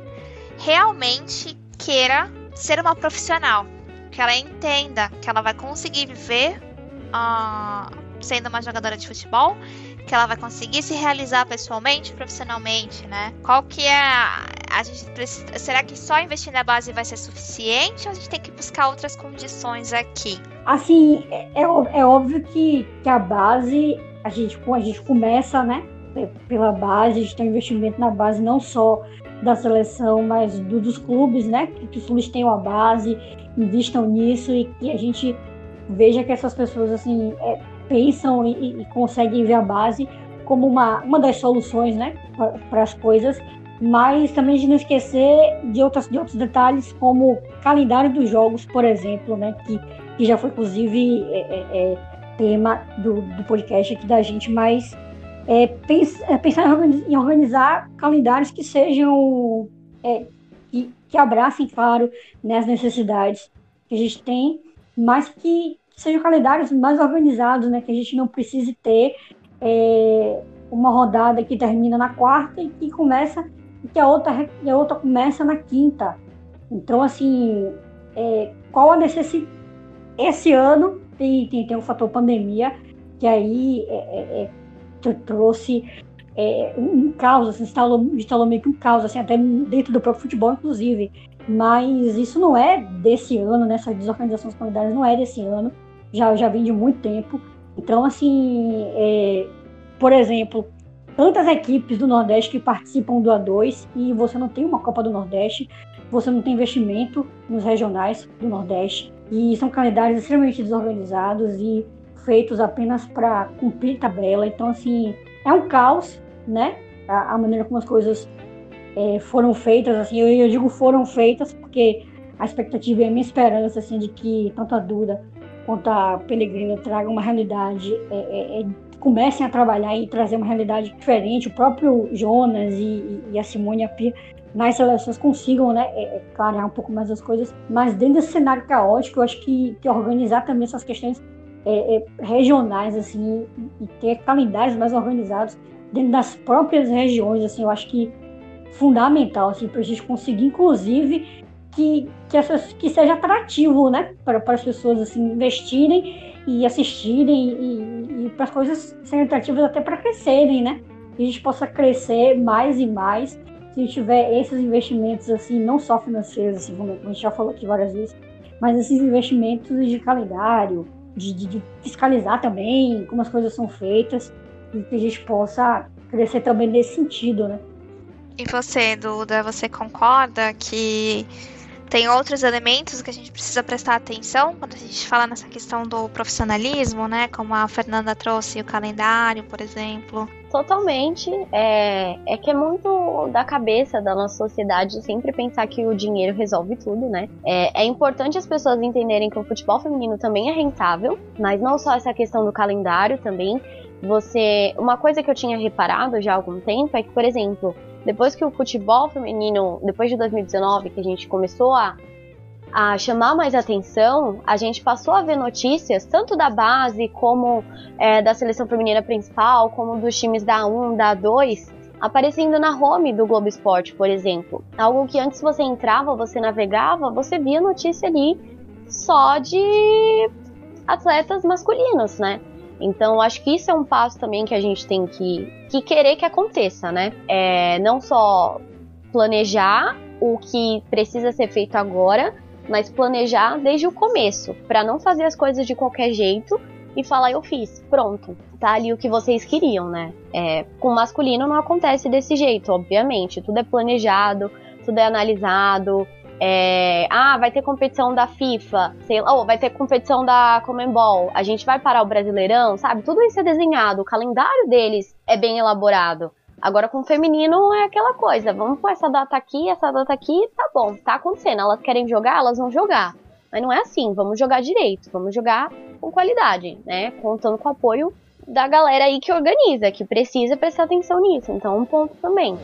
A: realmente queira ser uma profissional? Que ela entenda que ela vai conseguir viver uh, sendo uma jogadora de futebol, que ela vai conseguir se realizar pessoalmente, profissionalmente, né? Qual que é a, a gente precisa, será que só investir na base vai ser suficiente ou a gente tem que buscar outras condições aqui?
B: Assim, é, é, é óbvio que, que a base a gente a gente começa, né? Pela base, a gente tem um investimento na base não só da seleção, mas do, dos clubes, né? Que, que os clubes tenham a base, invistam nisso e que a gente veja que essas pessoas assim é, pensam e, e, conseguem ver a base como uma, uma das soluções né, para as coisas, mas também de não esquecer de, outras, de outros detalhes, como calendário dos jogos, por exemplo, né, que, que já foi inclusive é, é, é tema do, do podcast aqui da gente, mas é, pens, é pensar em organizar, calendários que sejam é, que, que abracem, claro, né, as necessidades que a gente tem mas que sejam calendários mais organizados, né? Que a gente não precise ter é, uma rodada que termina na quarta e que começa e que a outra, e a outra começa na quinta. Então, assim, é, qual a necessidade? Esse ano tem, tem, tem o fator pandemia, que aí é, é, é trouxe é, um caos, assim, instalou, instalou meio que um caos, assim, até dentro do próprio futebol, inclusive. Mas isso não é desse ano, né? Essa desorganização dos calendários não é desse ano, já, já vem de muito tempo. Então, assim, é, por exemplo, tantas equipes do Nordeste que participam do A2 e você não tem uma Copa do Nordeste, você não tem investimento nos regionais do Nordeste e são calendários extremamente desorganizados e feitos apenas para cumprir tabela. Então, assim, é um caos, né? A, a maneira como as coisas é, foram feitas, assim, eu, eu, digo foram feitas porque a expectativa e a minha esperança, assim, de que tanto a Duda quanto a Pellegrino tragam uma realidade, é, é, é, comecem a trabalhar e trazer uma realidade diferente, o próprio Jonas e, e a Simone a Pia nas seleções consigam, né, é, é, clarear um pouco mais as coisas, mas dentro desse cenário caótico, eu acho que, que organizar também essas questões regionais, assim, e ter calendários mais organizados dentro das próprias regiões, assim, eu acho que fundamental assim, para a gente conseguir, inclusive, que, que, essas, que seja atrativo né, para, para as pessoas assim, investirem e assistirem e, e para as coisas serem atrativas até para crescerem, né? Que a gente possa crescer mais e mais se tiver esses investimentos assim, não só financeiros, assim, como a gente já falou aqui várias vezes, mas esses investimentos de calendário, de, de, de fiscalizar também como as coisas são feitas e que a gente possa crescer também nesse sentido, né?
A: E você, Duda, você concorda que tem outros elementos que a gente precisa prestar atenção quando a gente fala nessa questão do profissionalismo, né? Como a Fernanda trouxe o calendário, por exemplo.
C: Totalmente. É, é que é muito da cabeça da nossa sociedade sempre pensar que o dinheiro resolve tudo, né? É, é importante as pessoas entenderem que o futebol feminino também é rentável, mas não só essa questão do calendário também. Você. Uma coisa que eu tinha reparado já há algum tempo é que, por exemplo, depois que o futebol feminino, depois de 2019, que a gente começou a, a chamar mais atenção, a gente passou a ver notícias tanto da base como é, da seleção feminina principal, como dos times da 1, da 2, aparecendo na home do Globo Esporte, por exemplo. Algo que antes você entrava, você navegava, você via notícia ali só de atletas masculinos, né? Então, acho que isso é um passo também que a gente tem que, que querer que aconteça, né? É, não só planejar o que precisa ser feito agora, mas planejar desde o começo, para não fazer as coisas de qualquer jeito e falar eu fiz, pronto, tá ali o que vocês queriam, né? É, com masculino não acontece desse jeito, obviamente, tudo é planejado, tudo é analisado, é, ah, vai ter competição da FIFA, sei lá, ou vai ter competição da Comembol, a gente vai parar o Brasileirão, sabe? Tudo isso é desenhado, o calendário deles é bem elaborado. Agora com o feminino é aquela coisa, vamos pôr essa data aqui, essa data aqui, tá bom, tá acontecendo. Elas querem jogar, elas vão jogar. Mas não é assim, vamos jogar direito, vamos jogar com qualidade, né? Contando com o apoio da galera aí que organiza, que precisa prestar atenção nisso. Então, um ponto também.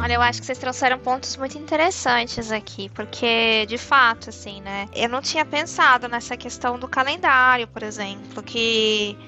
A: Olha, eu acho que vocês trouxeram pontos muito interessantes aqui, porque de fato, assim, né? Eu não tinha pensado nessa questão do calendário, por exemplo, que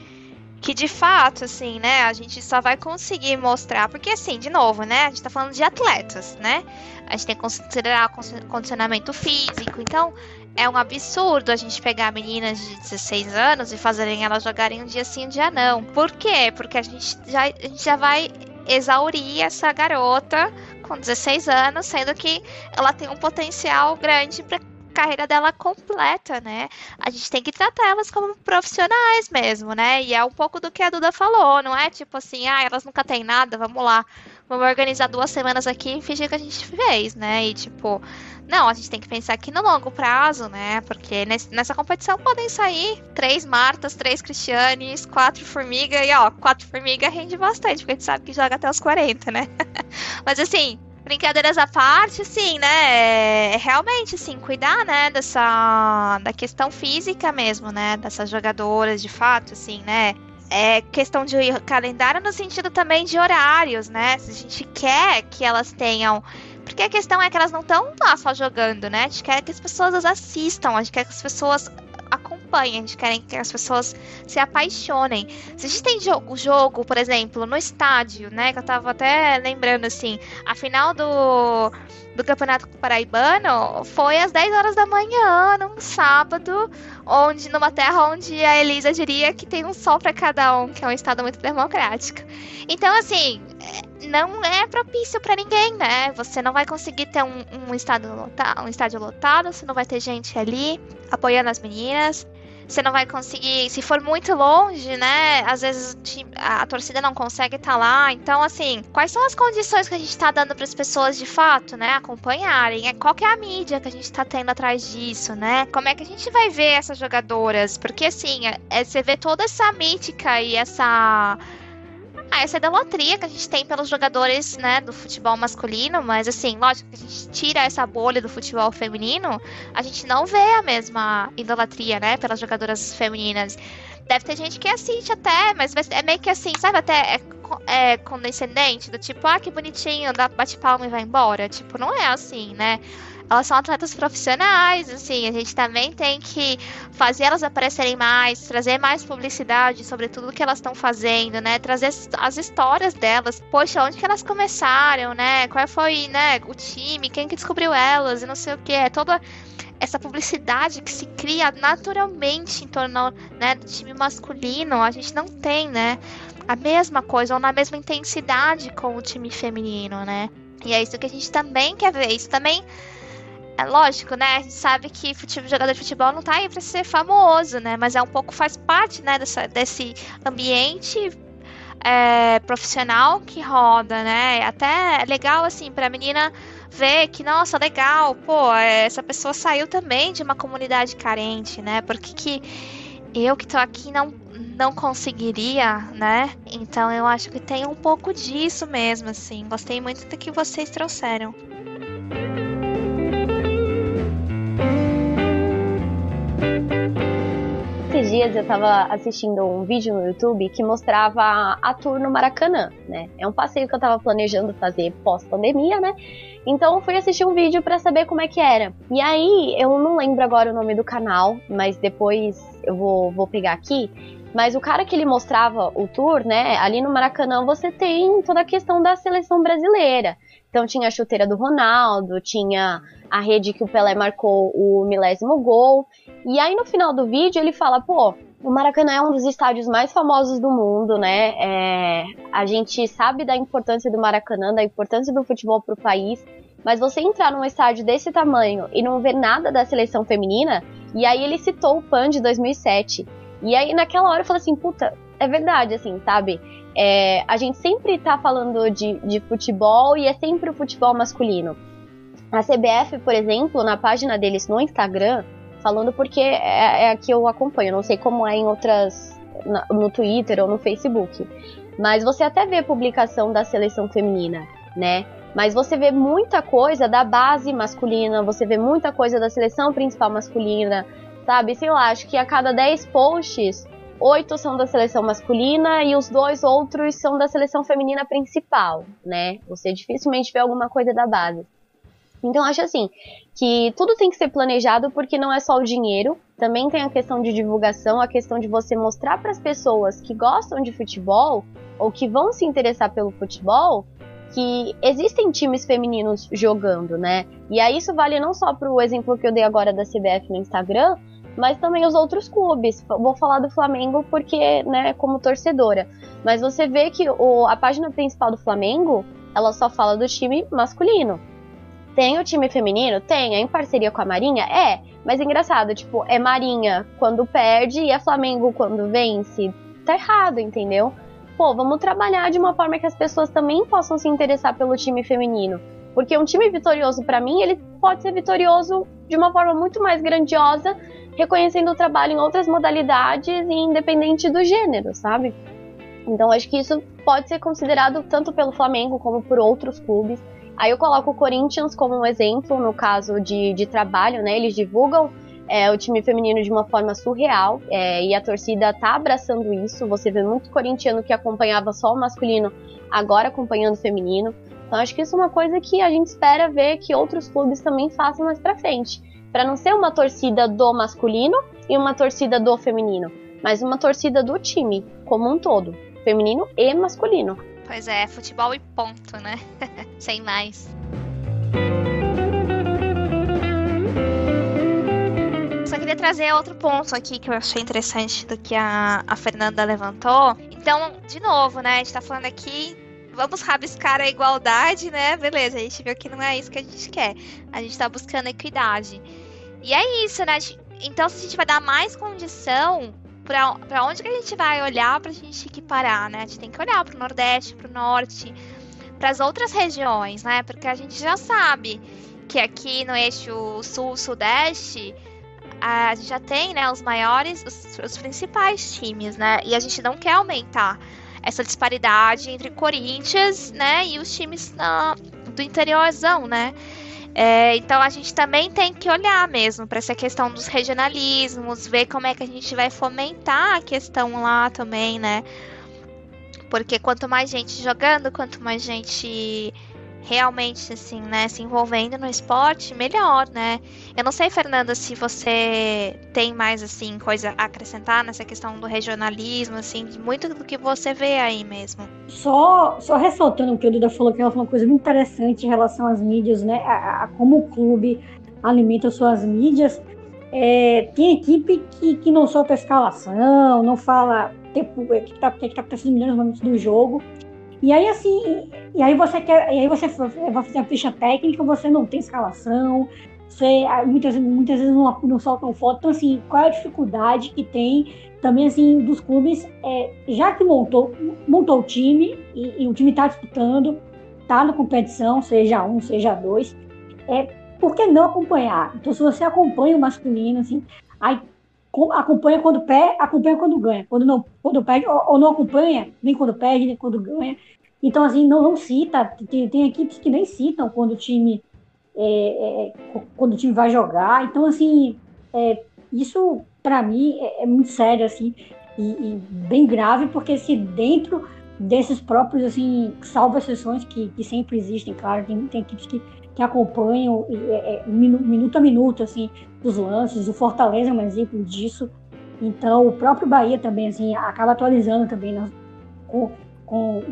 A: que de fato, assim, né, a gente só vai conseguir mostrar, porque assim, de novo, né, a gente tá falando de atletas, né? A gente tem que considerar condicionamento físico, então é um absurdo a gente pegar meninas de 16 anos e fazerem elas jogarem um dia sim, um dia não. Por quê? Porque a gente já, a gente já vai exaurir essa garota com 16 anos, sendo que ela tem um potencial grande para carreira dela completa, né? A gente tem que tratar elas como profissionais mesmo, né? E é um pouco do que a Duda falou, não é tipo assim, ah, elas nunca têm nada, vamos lá, vamos organizar duas semanas aqui e fingir que a gente fez, né? E tipo, não, a gente tem que pensar aqui no longo prazo, né? Porque nessa competição podem sair três Martas, três Cristianes, quatro Formiga e ó, quatro Formiga rende bastante, porque a gente sabe que joga até os 40, né? Mas assim, brincadeiras à parte, sim, né? É realmente, assim, cuidar, né, dessa. da questão física mesmo, né? Dessas jogadoras, de fato, assim, né? É questão de calendário no sentido também de horários, né? Se a gente quer que elas tenham. Porque a questão é que elas não estão lá só jogando, né? A gente quer que as pessoas assistam, a gente quer que as pessoas acompanhem, a gente quer que as pessoas se apaixonem. Se a gente tem jogo, jogo, por exemplo, no estádio, né? Que eu tava até lembrando assim, a final do, do Campeonato Paraibano foi às 10 horas da manhã, num sábado, onde numa terra onde a Elisa diria que tem um sol para cada um, que é um estado muito democrático. Então, assim, não é propício para ninguém, né? Você não vai conseguir ter um, um, estádio lotado, um estádio lotado, você não vai ter gente ali apoiando as meninas. Você não vai conseguir, se for muito longe, né? Às vezes a, torcida não consegue estar tá lá. Então, assim, quais são as condições que a gente está dando para as pessoas de fato, né? Acompanharem? É, qual que é a mídia que a gente está tendo atrás disso, né? Como é que a gente vai ver essas jogadoras? Porque, assim, é, é você vê toda essa mítica e essa ah, essa idolatria que a gente tem pelos jogadores, né, do futebol masculino, mas assim, lógico que a gente tira essa bolha do futebol feminino, a gente não vê a mesma idolatria, né, pelas jogadoras femininas. Deve ter gente que assiste até, mas é meio que assim, sabe, até é, é condescendente, do tipo, ah, que bonitinho, dá bate palma e vai embora. Tipo, não é assim, né? Elas são atletas profissionais, assim, a gente também tem que fazer elas aparecerem mais, trazer mais publicidade sobre tudo que elas estão fazendo, né? Trazer as histórias delas. Poxa, onde que elas começaram, né? Qual foi, né, o time, quem que descobriu elas e não sei o que. É toda essa publicidade que se cria naturalmente em torno né, do time masculino, a gente não tem, né? A mesma coisa, ou na mesma intensidade com o time feminino, né? E é isso que a gente também quer ver. Isso também é lógico, né? A gente sabe que futebol, jogador de futebol não tá aí pra ser famoso, né? Mas é um pouco, faz parte, né, dessa, desse ambiente é, profissional que roda, né? Até é legal, assim, pra menina ver que, nossa, legal, pô, essa pessoa saiu também de uma comunidade carente, né? Porque que eu que tô aqui não, não conseguiria, né? Então eu acho que tem um pouco disso mesmo, assim. Gostei muito do que vocês trouxeram.
C: Esses dias eu tava assistindo um vídeo no YouTube que mostrava a tour no Maracanã, né? É um passeio que eu tava planejando fazer pós-pandemia, né? Então fui assistir um vídeo para saber como é que era. E aí, eu não lembro agora o nome do canal, mas depois eu vou, vou pegar aqui. Mas o cara que ele mostrava o tour, né? Ali no Maracanã você tem toda a questão da seleção brasileira. Então tinha a chuteira do Ronaldo, tinha a rede que o Pelé marcou o milésimo gol. E aí no final do vídeo ele fala, pô, o Maracanã é um dos estádios mais famosos do mundo, né? É, a gente sabe da importância do Maracanã, da importância do futebol para o país, mas você entrar num estádio desse tamanho e não ver nada da seleção feminina, e aí ele citou o PAN de 2007. E aí naquela hora eu falei assim, puta, é verdade, assim, sabe? É, a gente sempre tá falando de, de futebol e é sempre o futebol masculino. A CBF, por exemplo, na página deles no Instagram, falando porque é, é a que eu acompanho, não sei como é em outras. no Twitter ou no Facebook. Mas você até vê publicação da seleção feminina, né? Mas você vê muita coisa da base masculina, você vê muita coisa da seleção principal masculina, sabe? Sei lá, acho que a cada 10 posts, oito são da seleção masculina e os dois outros são da seleção feminina principal, né? Você dificilmente vê alguma coisa da base. Então acho assim que tudo tem que ser planejado porque não é só o dinheiro, também tem a questão de divulgação, a questão de você mostrar para as pessoas que gostam de futebol ou que vão se interessar pelo futebol que existem times femininos jogando, né? E aí isso vale não só para o exemplo que eu dei agora da CBF no Instagram, mas também os outros clubes. Vou falar do Flamengo porque, né, como torcedora. Mas você vê que o, a página principal do Flamengo, ela só fala do time masculino. Tem o time feminino? Tem. É em parceria com a Marinha? É. Mas é engraçado, tipo, é Marinha quando perde e é Flamengo quando vence. Tá errado, entendeu? Pô, vamos trabalhar de uma forma que as pessoas também possam se interessar pelo time feminino. Porque um time vitorioso, para mim, ele pode ser vitorioso de uma forma muito mais grandiosa, reconhecendo o trabalho em outras modalidades e independente do gênero, sabe? Então acho que isso pode ser considerado tanto pelo Flamengo como por outros clubes. Aí eu coloco o Corinthians como um exemplo no caso de, de trabalho, né? Eles divulgam é, o time feminino de uma forma surreal é, e a torcida tá abraçando isso. Você vê muito corintiano que acompanhava só o masculino, agora acompanhando o feminino. Então acho que isso é uma coisa que a gente espera ver que outros clubes também façam mais para frente, para não ser uma torcida do masculino e uma torcida do feminino, mas uma torcida do time como um todo, feminino e masculino.
A: Pois é, futebol e ponto, né? Sem mais. Só queria trazer outro ponto aqui que eu achei interessante do que a, a Fernanda levantou. Então, de novo, né? A gente tá falando aqui vamos rabiscar a igualdade, né? Beleza, a gente viu que não é isso que a gente quer. A gente tá buscando equidade. E é isso, né? Então, se a gente vai dar mais condição para onde que a gente vai olhar para a gente equiparar, né? A gente tem que olhar para o Nordeste, para o Norte, para as outras regiões, né? Porque a gente já sabe que aqui no eixo Sul-Sudeste a gente já tem, né, os maiores, os, os principais times, né? E a gente não quer aumentar essa disparidade entre Corinthians, né, e os times na, do interiorzão, né? É, então a gente também tem que olhar mesmo para essa questão dos regionalismos, ver como é que a gente vai fomentar a questão lá também, né? Porque quanto mais gente jogando, quanto mais gente realmente, assim, né, se envolvendo no esporte, melhor, né? Eu não sei, Fernanda, se você tem mais, assim, coisa a acrescentar nessa questão do regionalismo, assim, muito do que você vê aí mesmo.
B: Só, só ressaltando o que o Duda falou, que ela falou uma coisa muito interessante em relação às mídias, né? A, a como o clube alimenta suas mídias. É, tem equipe que, que não solta a escalação, não fala tempo, o que está tá acontecendo nos momentos do jogo. E aí, assim, e aí você quer, e aí você vai fazer a ficha técnica, você não tem escalação, você ah, muitas, muitas vezes não, não soltam foto. Então, assim, qual é a dificuldade que tem também, assim, dos clubes, é, já que montou, montou o time e, e o time está disputando, está na competição, seja um, seja dois, é, por que não acompanhar? Então, se você acompanha o masculino, assim, aí acompanha quando perde, acompanha quando ganha. Quando não, quando perde, ou, ou, não acompanha, nem quando perde, nem quando ganha. Então, assim, não, não cita. Tem, tem equipes que nem citam quando o time é, é, quando o time vai jogar. Então, assim, é, isso para mim é, é, muito sério, assim, e, e, bem grave, porque se dentro desses próprios, assim, salvo exceções que, que sempre existem, claro, tem, tem equipes que, que acompanham é, é, minuto a minuto, assim, dos lances. O Fortaleza é um exemplo disso. Então, o próprio Bahia também, assim, acaba atualizando também né, com, com,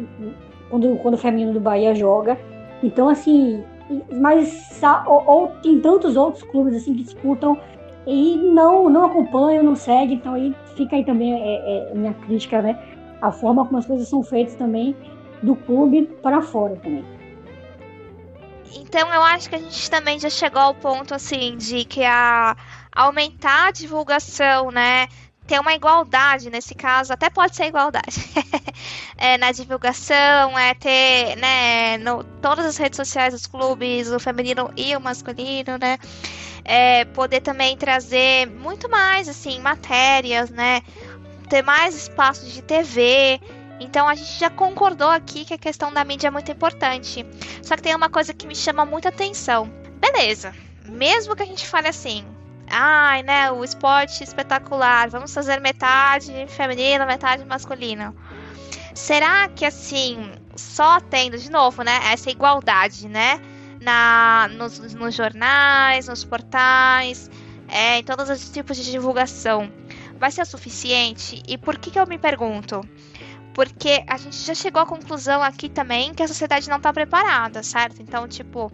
B: quando, quando o feminino do Bahia joga. Então, assim, mas ou, ou, tem tantos outros clubes assim que disputam e não não acompanham, não seguem. Então, aí fica aí também é, é, minha crítica, né? A forma como as coisas são feitas também do clube para fora também.
A: Então eu acho que a gente também já chegou ao ponto assim de que a aumentar a divulgação, né? Ter uma igualdade nesse caso, até pode ser igualdade é, na divulgação, é ter, né, no, todas as redes sociais dos clubes, o feminino e o masculino, né? É, poder também trazer muito mais, assim, matérias, né? Ter mais espaços de TV, então a gente já concordou aqui que a questão da mídia é muito importante. Só que tem uma coisa que me chama muita atenção. Beleza, mesmo que a gente fale assim, ai, né, o esporte espetacular, vamos fazer metade feminino, metade masculino. Será que assim, só tendo de novo, né, essa igualdade, né, na nos, nos jornais, nos portais, é, em todos os tipos de divulgação, vai ser suficiente? E por que que eu me pergunto? Porque a gente já chegou à conclusão aqui também que a sociedade não está preparada, certo? Então, tipo,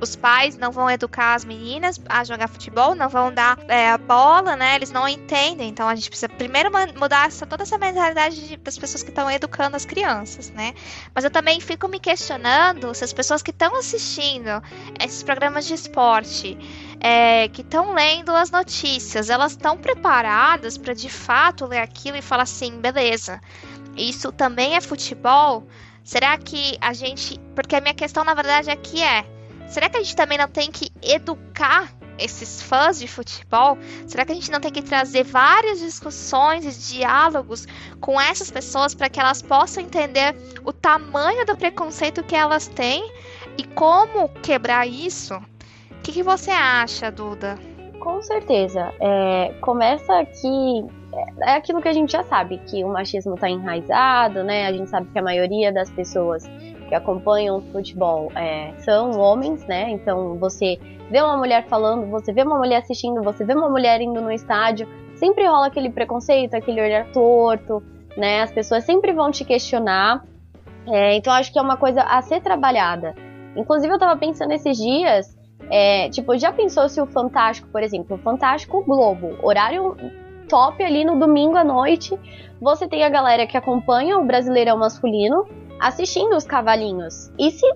A: os pais não vão educar as meninas a jogar futebol, não vão dar é, a bola, né? Eles não entendem. Então a gente precisa primeiro mudar essa, toda essa mentalidade das pessoas que estão educando as crianças, né? Mas eu também fico me questionando se as pessoas que estão assistindo esses programas de esporte, é, que estão lendo as notícias, elas estão preparadas para de fato ler aquilo e falar assim, beleza, isso também é futebol? Será que a gente. Porque a minha questão, na verdade, aqui é Será que a gente também não tem que educar esses fãs de futebol? Será que a gente não tem que trazer várias discussões e diálogos com essas pessoas para que elas possam entender o tamanho do preconceito que elas têm e como quebrar isso? O que, que você acha, Duda?
C: Com certeza. É, começa que é aquilo que a gente já sabe, que o machismo está enraizado, né? A gente sabe que a maioria das pessoas que acompanham o futebol é, são homens, né? Então você vê uma mulher falando, você vê uma mulher assistindo, você vê uma mulher indo no estádio, sempre rola aquele preconceito, aquele olhar torto, né? As pessoas sempre vão te questionar. É, então acho que é uma coisa a ser trabalhada. Inclusive eu tava pensando esses dias, é, tipo, já pensou se o Fantástico, por exemplo, o Fantástico Globo, horário top ali no domingo à noite, você tem a galera que acompanha o Brasileirão masculino, assistindo os cavalinhos. E se,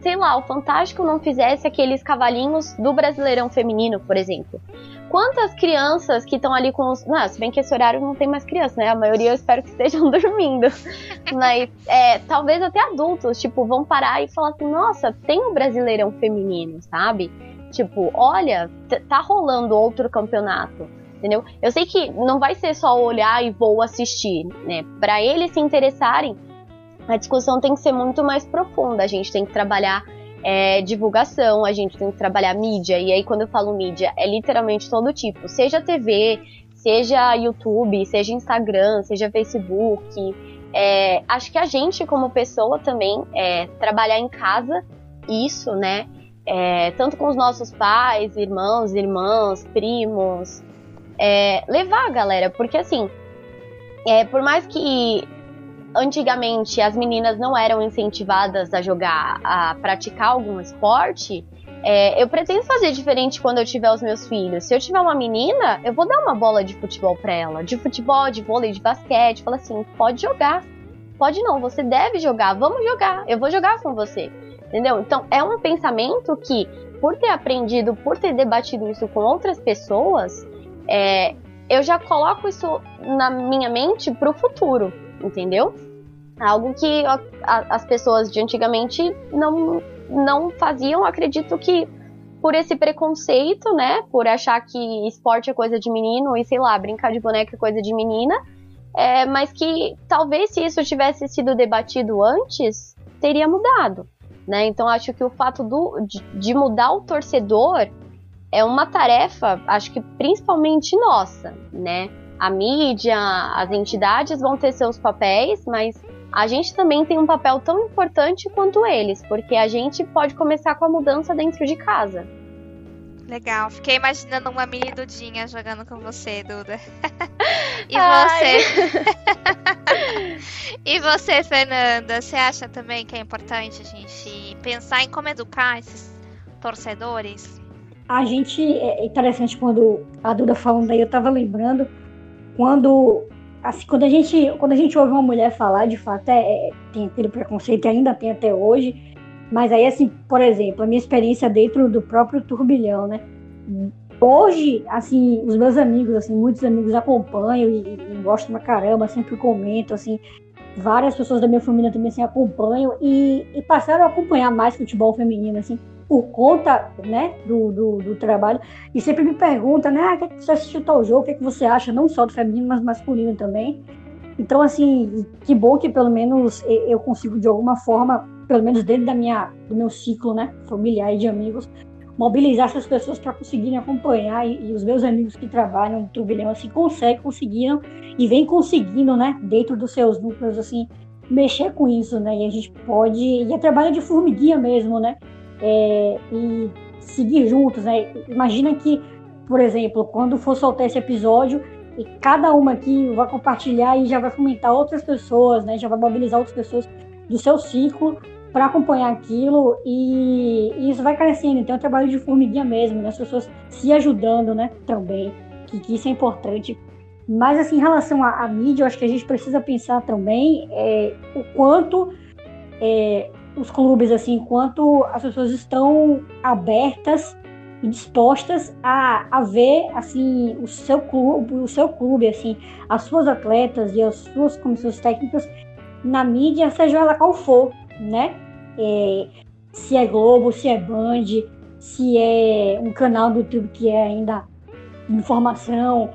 C: sei lá, o Fantástico não fizesse aqueles cavalinhos do Brasileirão Feminino, por exemplo? Quantas crianças que estão ali com os. Não, se bem que esse horário não tem mais crianças, né? A maioria eu espero que estejam dormindo. Mas é, talvez até adultos, tipo, vão parar e falar assim: nossa, tem o um Brasileirão Feminino, sabe? Tipo, olha, tá rolando outro campeonato entendeu? Eu sei que não vai ser só olhar e vou assistir, né? Para eles se interessarem, a discussão tem que ser muito mais profunda. A gente tem que trabalhar é, divulgação, a gente tem que trabalhar mídia. E aí, quando eu falo mídia, é literalmente todo tipo, seja TV, seja YouTube, seja Instagram, seja Facebook. É, acho que a gente, como pessoa, também é, trabalhar em casa isso, né? É, tanto com os nossos pais, irmãos, irmãs, primos, é, levar a galera, porque assim, é, por mais que antigamente as meninas não eram incentivadas a jogar, a praticar algum esporte, é, eu pretendo fazer diferente quando eu tiver os meus filhos. Se eu tiver uma menina, eu vou dar uma bola de futebol para ela, de futebol, de vôlei, de basquete, fala assim, pode jogar. Pode não, você deve jogar, vamos jogar, eu vou jogar com você. Entendeu? Então é um pensamento que, por ter aprendido, por ter debatido isso com outras pessoas, é, eu já coloco isso na minha mente pro futuro entendeu? Algo que a, a, as pessoas de antigamente não, não faziam, acredito que por esse preconceito, né, por achar que esporte é coisa de menino e sei lá, brincar de boneca é coisa de menina, é, mas que talvez se isso tivesse sido debatido antes, teria mudado, né? Então acho que o fato do, de, de mudar o torcedor é uma tarefa, acho que principalmente nossa, né? a mídia, as entidades vão ter seus papéis, mas a gente também tem um papel tão importante quanto eles, porque a gente pode começar com a mudança dentro de casa.
A: Legal, fiquei imaginando uma mini Dudinha jogando com você, Duda. e Ai. você? e você, Fernanda? Você acha também que é importante a gente pensar em como educar esses torcedores?
B: A gente, é interessante quando a Duda falando aí, eu tava lembrando quando assim, quando a gente quando a gente ouve uma mulher falar, de fato é, é tem aquele preconceito ainda tem até hoje. Mas aí assim, por exemplo, a minha experiência dentro do próprio turbilhão, né? Hoje, assim, os meus amigos, assim, muitos amigos acompanham e, e gostam pra caramba, sempre comentam, assim, várias pessoas da minha família também assim, acompanham e, e passaram a acompanhar mais futebol feminino, assim por conta né, do, do, do, trabalho, e sempre me pergunta, né, ah, que, é que você assistiu tal jogo, o que, é que você acha, não só do feminino, mas masculino também. Então, assim, que bom que pelo menos eu consigo, de alguma forma, pelo menos dentro da minha, do meu ciclo, né, familiar e de amigos, mobilizar essas pessoas para conseguirem acompanhar e, e, os meus amigos que trabalham no turbilhão assim conseguem, conseguiram e vem conseguindo, né, dentro dos seus núcleos assim mexer com isso, né? E a gente pode e é trabalho de formiguinha mesmo, né? É, e seguir juntos, né? Imagina que, por exemplo, quando for soltar esse episódio e cada uma aqui vai compartilhar e já vai fomentar outras pessoas, né? Já vai mobilizar outras pessoas do seu ciclo para acompanhar aquilo e, e, isso vai crescendo. Então é um trabalho de formiguinha mesmo, né? As pessoas se ajudando, né? Também, que, que isso é importante. Mas assim, em relação à, à, mídia, eu acho que a gente precisa pensar também é, o quanto é, os clubes, assim, quanto as pessoas estão abertas e dispostas a, a ver assim o seu clube, o seu clube, assim, as suas atletas e as suas comissões técnicas na mídia, seja ela qual for, né? É, se é Globo, se é Band, se é um canal do YouTube que é ainda informação,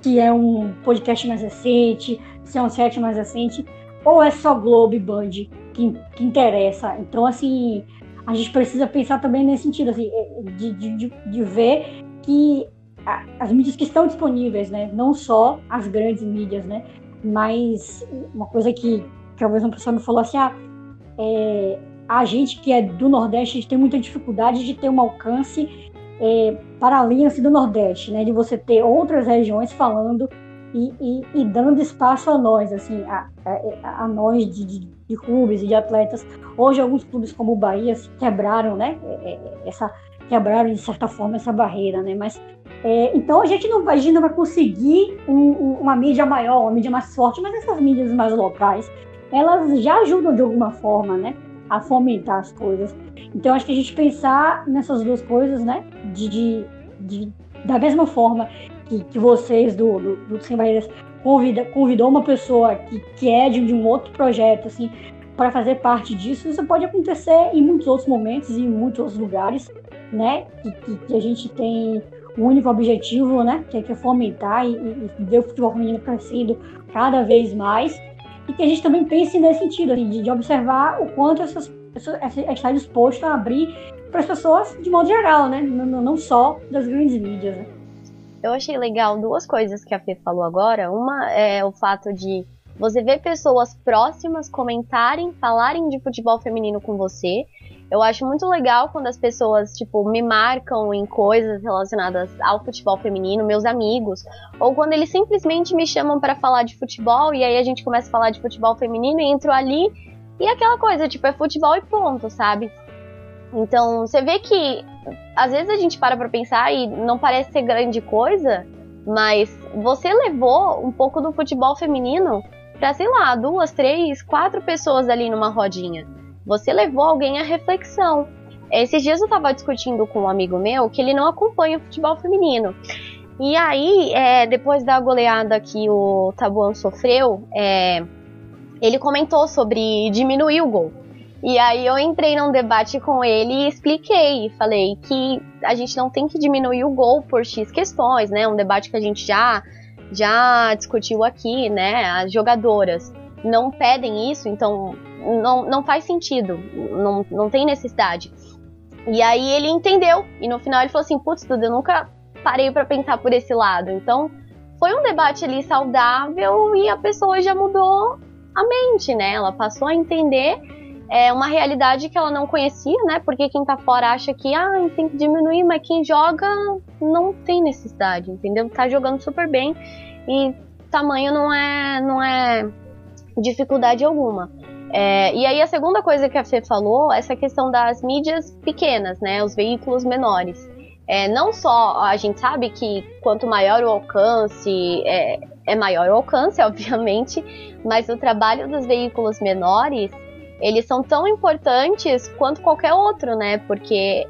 B: se é um podcast mais recente, se é um set mais recente, ou é só Globo e Band que, que interessa. Então, assim, a gente precisa pensar também nesse sentido, assim, é, de, de, de ver que as mídias que estão disponíveis, né, não só as grandes mídias, né, mas uma coisa que, talvez uma pessoa me falou assim, ah, é, a gente que é do Nordeste, a gente tem muita dificuldade de ter um alcance é, para além assim, do Nordeste, né? De você ter outras regiões falando e, e, e dando espaço a nós, assim, a, a, a nós de, de, de, clubes e de atletas. Hoje alguns clubes como o Bahia quebraram, né? É, é, essa quebraram de certa forma essa barreira, né? Mas é, então a gente não, a gente não vai conseguir um, um, uma mídia maior, uma mídia mais forte, mas essas mídias mais locais elas já ajudam de alguma forma, né? A fomentar as coisas. Então, acho que a gente pensar nessas duas coisas, né? De, de, de da mesma forma que, que vocês do, do, do Sem Barreiras convida, convidou uma pessoa que, que é de, de um outro projeto, assim, para fazer parte disso, isso pode acontecer em muitos outros momentos e em muitos outros lugares, né? Que, que, que a gente tem um único objetivo, né? Que é, que é fomentar e, e ver o futebol feminino crescendo cada vez mais e que a gente também pense nesse sentido, assim, de, de, observar o quanto essas pessoas está disposto a abrir para as pessoas de modo geral, né? Não, não só das grandes mídias. Né?
C: Eu achei legal duas coisas que a Fê falou agora. Uma é o fato de você ver pessoas próximas comentarem, falarem de futebol feminino com você. Eu acho muito legal quando as pessoas, tipo, me marcam em coisas relacionadas ao futebol feminino, meus amigos, ou quando eles simplesmente me chamam para falar de futebol e aí a gente começa a falar de futebol feminino e entro ali e aquela coisa, tipo, é futebol e ponto, sabe? Então, você vê que às vezes a gente para pra pensar e não parece ser grande coisa, mas você levou um pouco do futebol feminino para, sei lá, duas, três, quatro pessoas ali numa rodinha. Você levou alguém à reflexão. Esses dias eu tava discutindo com um amigo meu que ele não acompanha o futebol feminino. E aí, é, depois da goleada que o Tabuão sofreu, é, ele comentou sobre diminuir o gol. E aí eu entrei num debate com ele e expliquei, falei que a gente não tem que diminuir o gol por X questões, né? Um debate que a gente já já discutiu aqui, né? As jogadoras não pedem isso, então não, não faz sentido, não, não tem necessidade. E aí ele entendeu, e no final ele falou assim: putz, tudo, eu nunca parei para pensar por esse lado. Então foi um debate ali saudável e a pessoa já mudou a mente, né? Ela passou a entender é, uma realidade que ela não conhecia, né? Porque quem tá fora acha que ah, tem que diminuir, mas quem joga não tem necessidade, entendeu? Tá jogando super bem e tamanho não é, não é dificuldade alguma. É, e aí a segunda coisa que a Fê falou, essa questão das mídias pequenas, né, os veículos menores. É, não só a gente sabe que quanto maior o alcance, é, é maior o alcance, obviamente, mas o trabalho dos veículos menores, eles são tão importantes quanto qualquer outro, né? Porque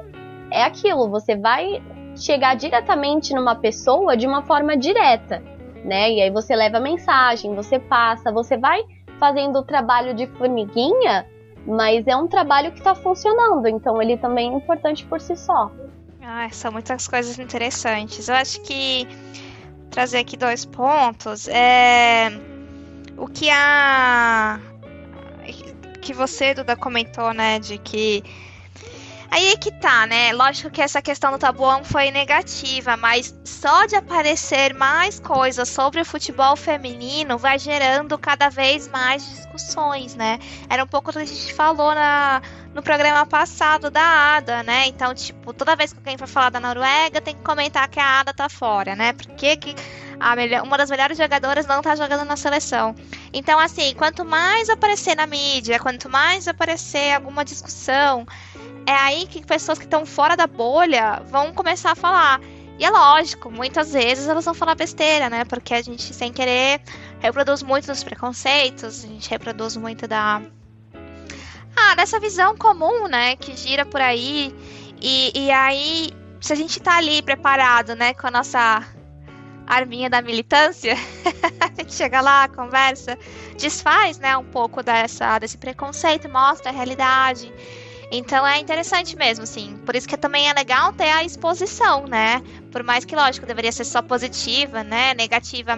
C: é aquilo, você vai chegar diretamente numa pessoa de uma forma direta, né? E aí você leva mensagem, você passa, você vai fazendo o trabalho de formiguinha, mas é um trabalho que está funcionando, então ele também é importante por si só.
A: Ah, são muitas coisas interessantes. Eu acho que trazer aqui dois pontos é o que a que você Duda comentou, né, de que Aí é que tá, né? Lógico que essa questão do tabuão foi negativa, mas só de aparecer mais coisas sobre o futebol feminino vai gerando cada vez mais discussões, né? Era um pouco o que a gente falou na, no programa passado da Ada, né? Então, tipo, toda vez que alguém for falar da Noruega, tem que comentar que a Ada tá fora, né? Por que, que a melhor, uma das melhores jogadoras não tá jogando na seleção? Então, assim, quanto mais aparecer na mídia, quanto mais aparecer alguma discussão é aí que pessoas que estão fora da bolha vão começar a falar. E é lógico, muitas vezes elas vão falar besteira, né? Porque a gente, sem querer, reproduz muito dos preconceitos, a gente reproduz muito da. Ah, dessa visão comum, né? Que gira por aí. E, e aí, se a gente tá ali preparado, né? Com a nossa arminha da militância, a gente chega lá, conversa, desfaz, né? Um pouco dessa, desse preconceito, mostra a realidade. Então é interessante mesmo, assim. Por isso que também é legal ter a exposição, né? Por mais que, lógico, deveria ser só positiva, né? Negativa,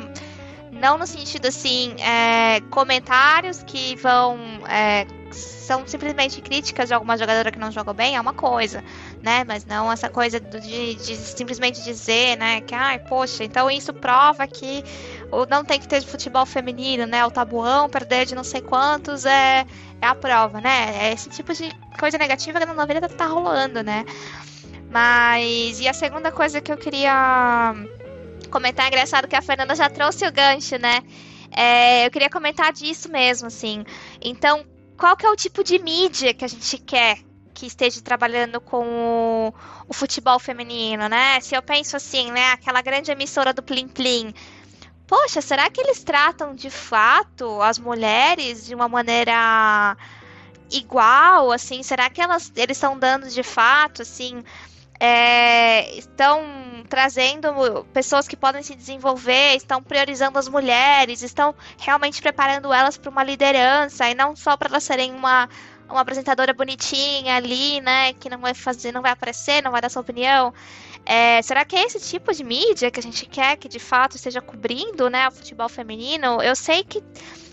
A: não no sentido assim, é, comentários que vão. É, são simplesmente críticas de alguma jogadora que não jogou bem, é uma coisa, né? Mas não essa coisa de, de simplesmente dizer, né? Que, ai, poxa, então isso prova que não tem que ter futebol feminino, né? O tabuão, perder de não sei quantos é, é a prova, né? É esse tipo de coisa negativa que não deveria estar rolando, né? Mas, e a segunda coisa que eu queria comentar, é engraçado que a Fernanda já trouxe o gancho, né? É, eu queria comentar disso mesmo, assim. Então, qual que é o tipo de mídia que a gente quer que esteja trabalhando com o, o, futebol feminino, né? Se eu penso assim, né, aquela grande emissora do Plim Plim, poxa, será que eles tratam de fato as mulheres de uma maneira igual, assim? Será que elas, eles estão dando de fato, assim, é, estão trazendo pessoas que podem se desenvolver, estão priorizando as mulheres, estão realmente preparando elas para uma liderança e não só para elas serem uma, uma apresentadora bonitinha ali, né, que não vai fazer, não vai aparecer, não vai dar sua opinião. É, será que é esse tipo de mídia que a gente quer que de fato esteja cobrindo, né, o futebol feminino? Eu sei que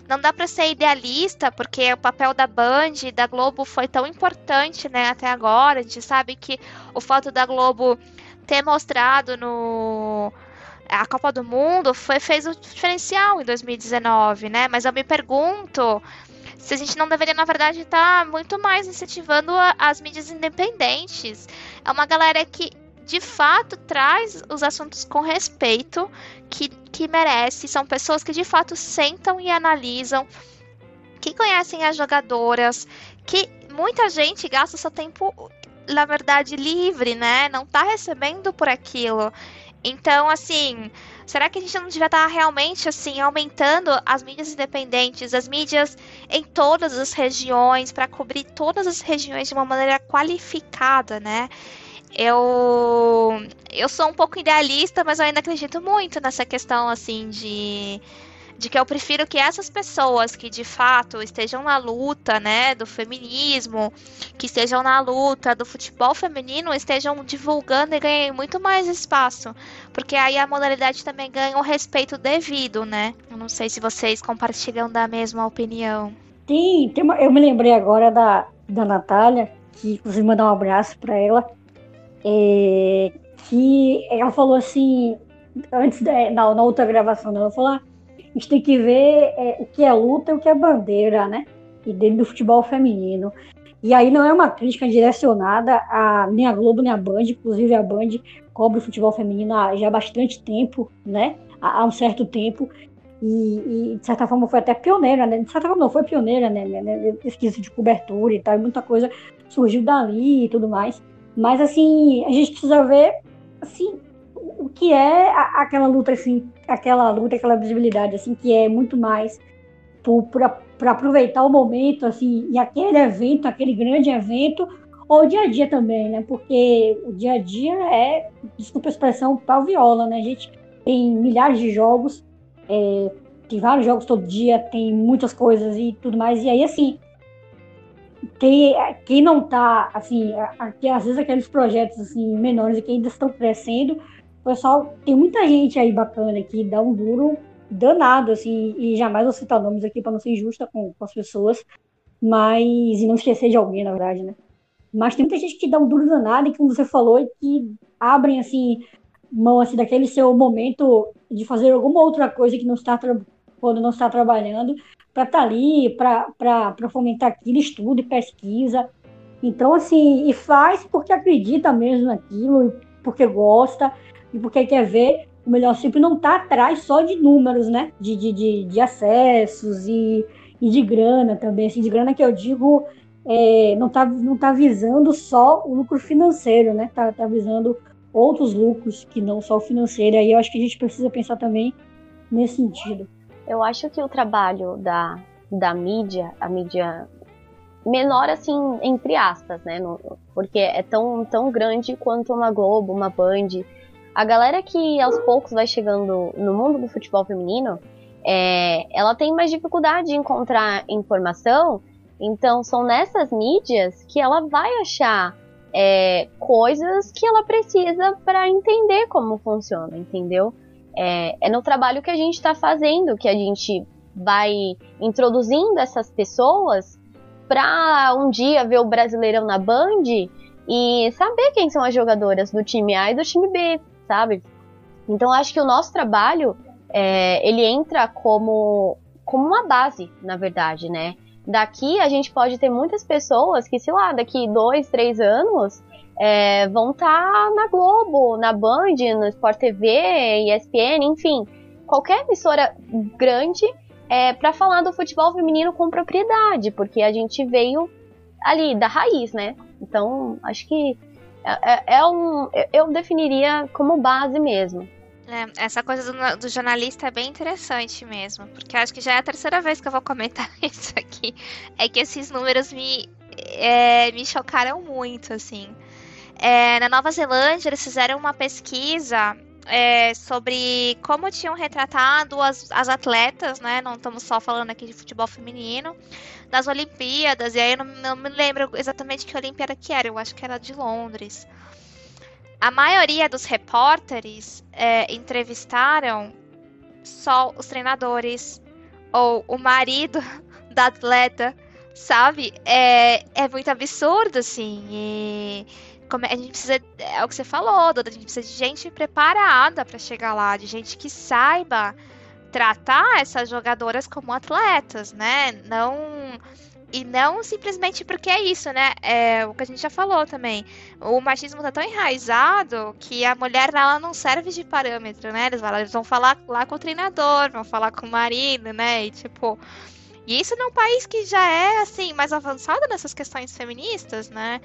A: não dá para ser idealista, porque o papel da Band e da Globo foi tão importante, né, até agora. A gente sabe que o fato da Globo ter mostrado no a Copa do Mundo foi fez o diferencial em 2019, né? Mas eu me pergunto se a gente não deveria, na verdade, estar tá muito mais incentivando as mídias independentes. É uma galera que de fato traz os assuntos com respeito que, que merece. São pessoas que de fato sentam e analisam, que conhecem as jogadoras, que muita gente gasta seu tempo, na verdade, livre, né? Não tá recebendo por aquilo. Então, assim, será que a gente não devia estar tá realmente assim aumentando as mídias independentes, as mídias em todas as regiões para cobrir todas as regiões de uma maneira qualificada, né? eu eu sou um pouco idealista, mas eu ainda acredito muito nessa questão assim de de que eu prefiro que essas pessoas que de fato estejam na luta, né, do feminismo, que estejam na luta do futebol feminino, estejam divulgando e ganhem muito mais espaço, porque aí a modalidade também ganha o respeito devido, né? Eu não sei se vocês compartilham da mesma opinião.
B: Tem, tem uma, eu me lembrei agora da, da Natália, que inclusive mandar um abraço para ela, é, que ela falou assim, antes da, na, na outra gravação, ela falou: ah, a gente tem que ver é, o que é luta e o que é bandeira, né? E dentro do futebol feminino. E aí não é uma crítica direcionada a nem a Globo nem a Band, inclusive a Band cobre o futebol feminino há já bastante tempo, né? Há, há um certo tempo. E, e, de certa forma foi até pioneira, né? De certa forma não, foi pioneira, né? né, né pesquisa de cobertura e tal, e muita coisa surgiu dali e tudo mais. Mas, assim, a gente precisa ver, assim, o que é aquela luta, assim, aquela luta, aquela visibilidade, assim, que é muito mais para aproveitar o momento, assim, e aquele evento, aquele grande evento, ou o dia a dia também, né? Porque o dia a dia é, desculpa a expressão, pau viola, né? A gente tem milhares de jogos, é, tem vários jogos todo dia, tem muitas coisas e tudo mais, e aí, assim, quem, quem não está, assim, às vezes aqueles projetos assim, menores que ainda estão crescendo, pessoal, tem muita gente aí bacana que dá um duro danado, assim, e jamais vou citar nomes aqui para não ser injusta com, com as pessoas, mas, e não esquecer de alguém, na verdade, né? Mas tem muita gente que dá um duro danado, e como você falou, que abrem assim mão assim daquele seu momento de fazer alguma outra coisa que não está quando não está trabalhando para estar tá ali, para fomentar aquilo, estudo e pesquisa. Então, assim, e faz porque acredita mesmo naquilo, porque gosta, e porque quer ver o melhor sempre não está atrás só de números, né? De, de, de, de acessos e, e de grana também. Assim, de grana que eu digo, é, não está não tá visando só o lucro financeiro, né? Está tá visando outros lucros que não só o financeiro. E aí eu acho que a gente precisa pensar também nesse sentido.
C: Eu acho que o trabalho da, da mídia, a mídia menor assim, entre aspas, né? Porque é tão, tão grande quanto uma Globo, uma Band. A galera que aos poucos vai chegando no mundo do futebol feminino, é, ela tem mais dificuldade de encontrar informação. Então são nessas mídias que ela vai achar é, coisas que ela precisa para entender como funciona, entendeu? É, é no trabalho que a gente está fazendo que a gente vai introduzindo essas pessoas para um dia ver o Brasileirão na Band e saber quem são as jogadoras do time A e do time B, sabe? Então acho que o nosso trabalho é, ele entra como como uma base, na verdade, né? Daqui a gente pode ter muitas pessoas que, sei lá, daqui dois, três anos é, vão estar tá na Globo, na Band, no Sport TV, ESPN, enfim, qualquer emissora grande é, para falar do futebol feminino com propriedade, porque a gente veio ali da raiz, né? Então, acho que é, é, é um, eu definiria como base mesmo.
A: É, essa coisa do, do, jornalista é bem interessante mesmo, porque acho que já é a terceira vez que eu vou comentar isso aqui. É que esses números me, é, me chocaram muito, assim. É, na Nova Zelândia, eles fizeram uma pesquisa é, sobre como tinham retratado as, as atletas, né? Não estamos só falando aqui de futebol feminino, das Olimpíadas, e aí eu não, não me lembro exatamente que Olimpíada que era, eu acho que era de Londres a maioria dos repórteres é, entrevistaram só os treinadores ou o marido da atleta, sabe? É, é muito absurdo, assim. E a gente precisa, é o que você falou, Duda, a gente precisa de gente preparada para chegar lá, de gente que saiba tratar essas jogadoras como atletas, né? Não e não simplesmente porque é isso, né? É o que a gente já falou também. O machismo tá tão enraizado que a mulher ela não serve de parâmetro, né? Eles, eles vão falar lá com o treinador, vão falar com o marido, né? E tipo. E isso num país que já é assim mais avançado nessas questões feministas, né?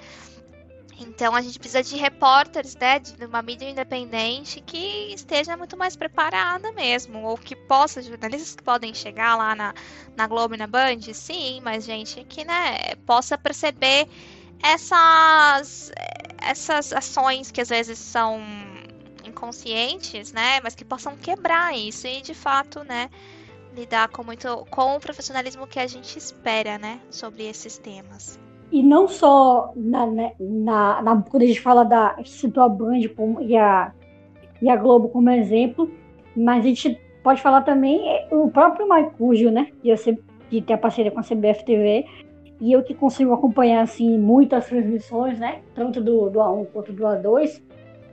A: Então a gente precisa de repórteres, né, de uma mídia independente que esteja muito mais preparada mesmo, ou que possa, jornalistas que podem chegar lá na, na Globo e na Band, sim, mas gente que, né, possa perceber essas, essas ações que às vezes são inconscientes, né, mas que possam quebrar isso e de fato, né, lidar com muito com o profissionalismo que a gente espera, né, sobre esses temas.
B: E não só na, né, na, na, quando a gente fala da. Citou a Band e, a, e a Globo como exemplo, mas a gente pode falar também o próprio Maicujo, né? Que, sempre, que tem a parceria com a CBF TV, e eu que consigo acompanhar assim muitas transmissões, né? Tanto do, do A1 quanto do A2.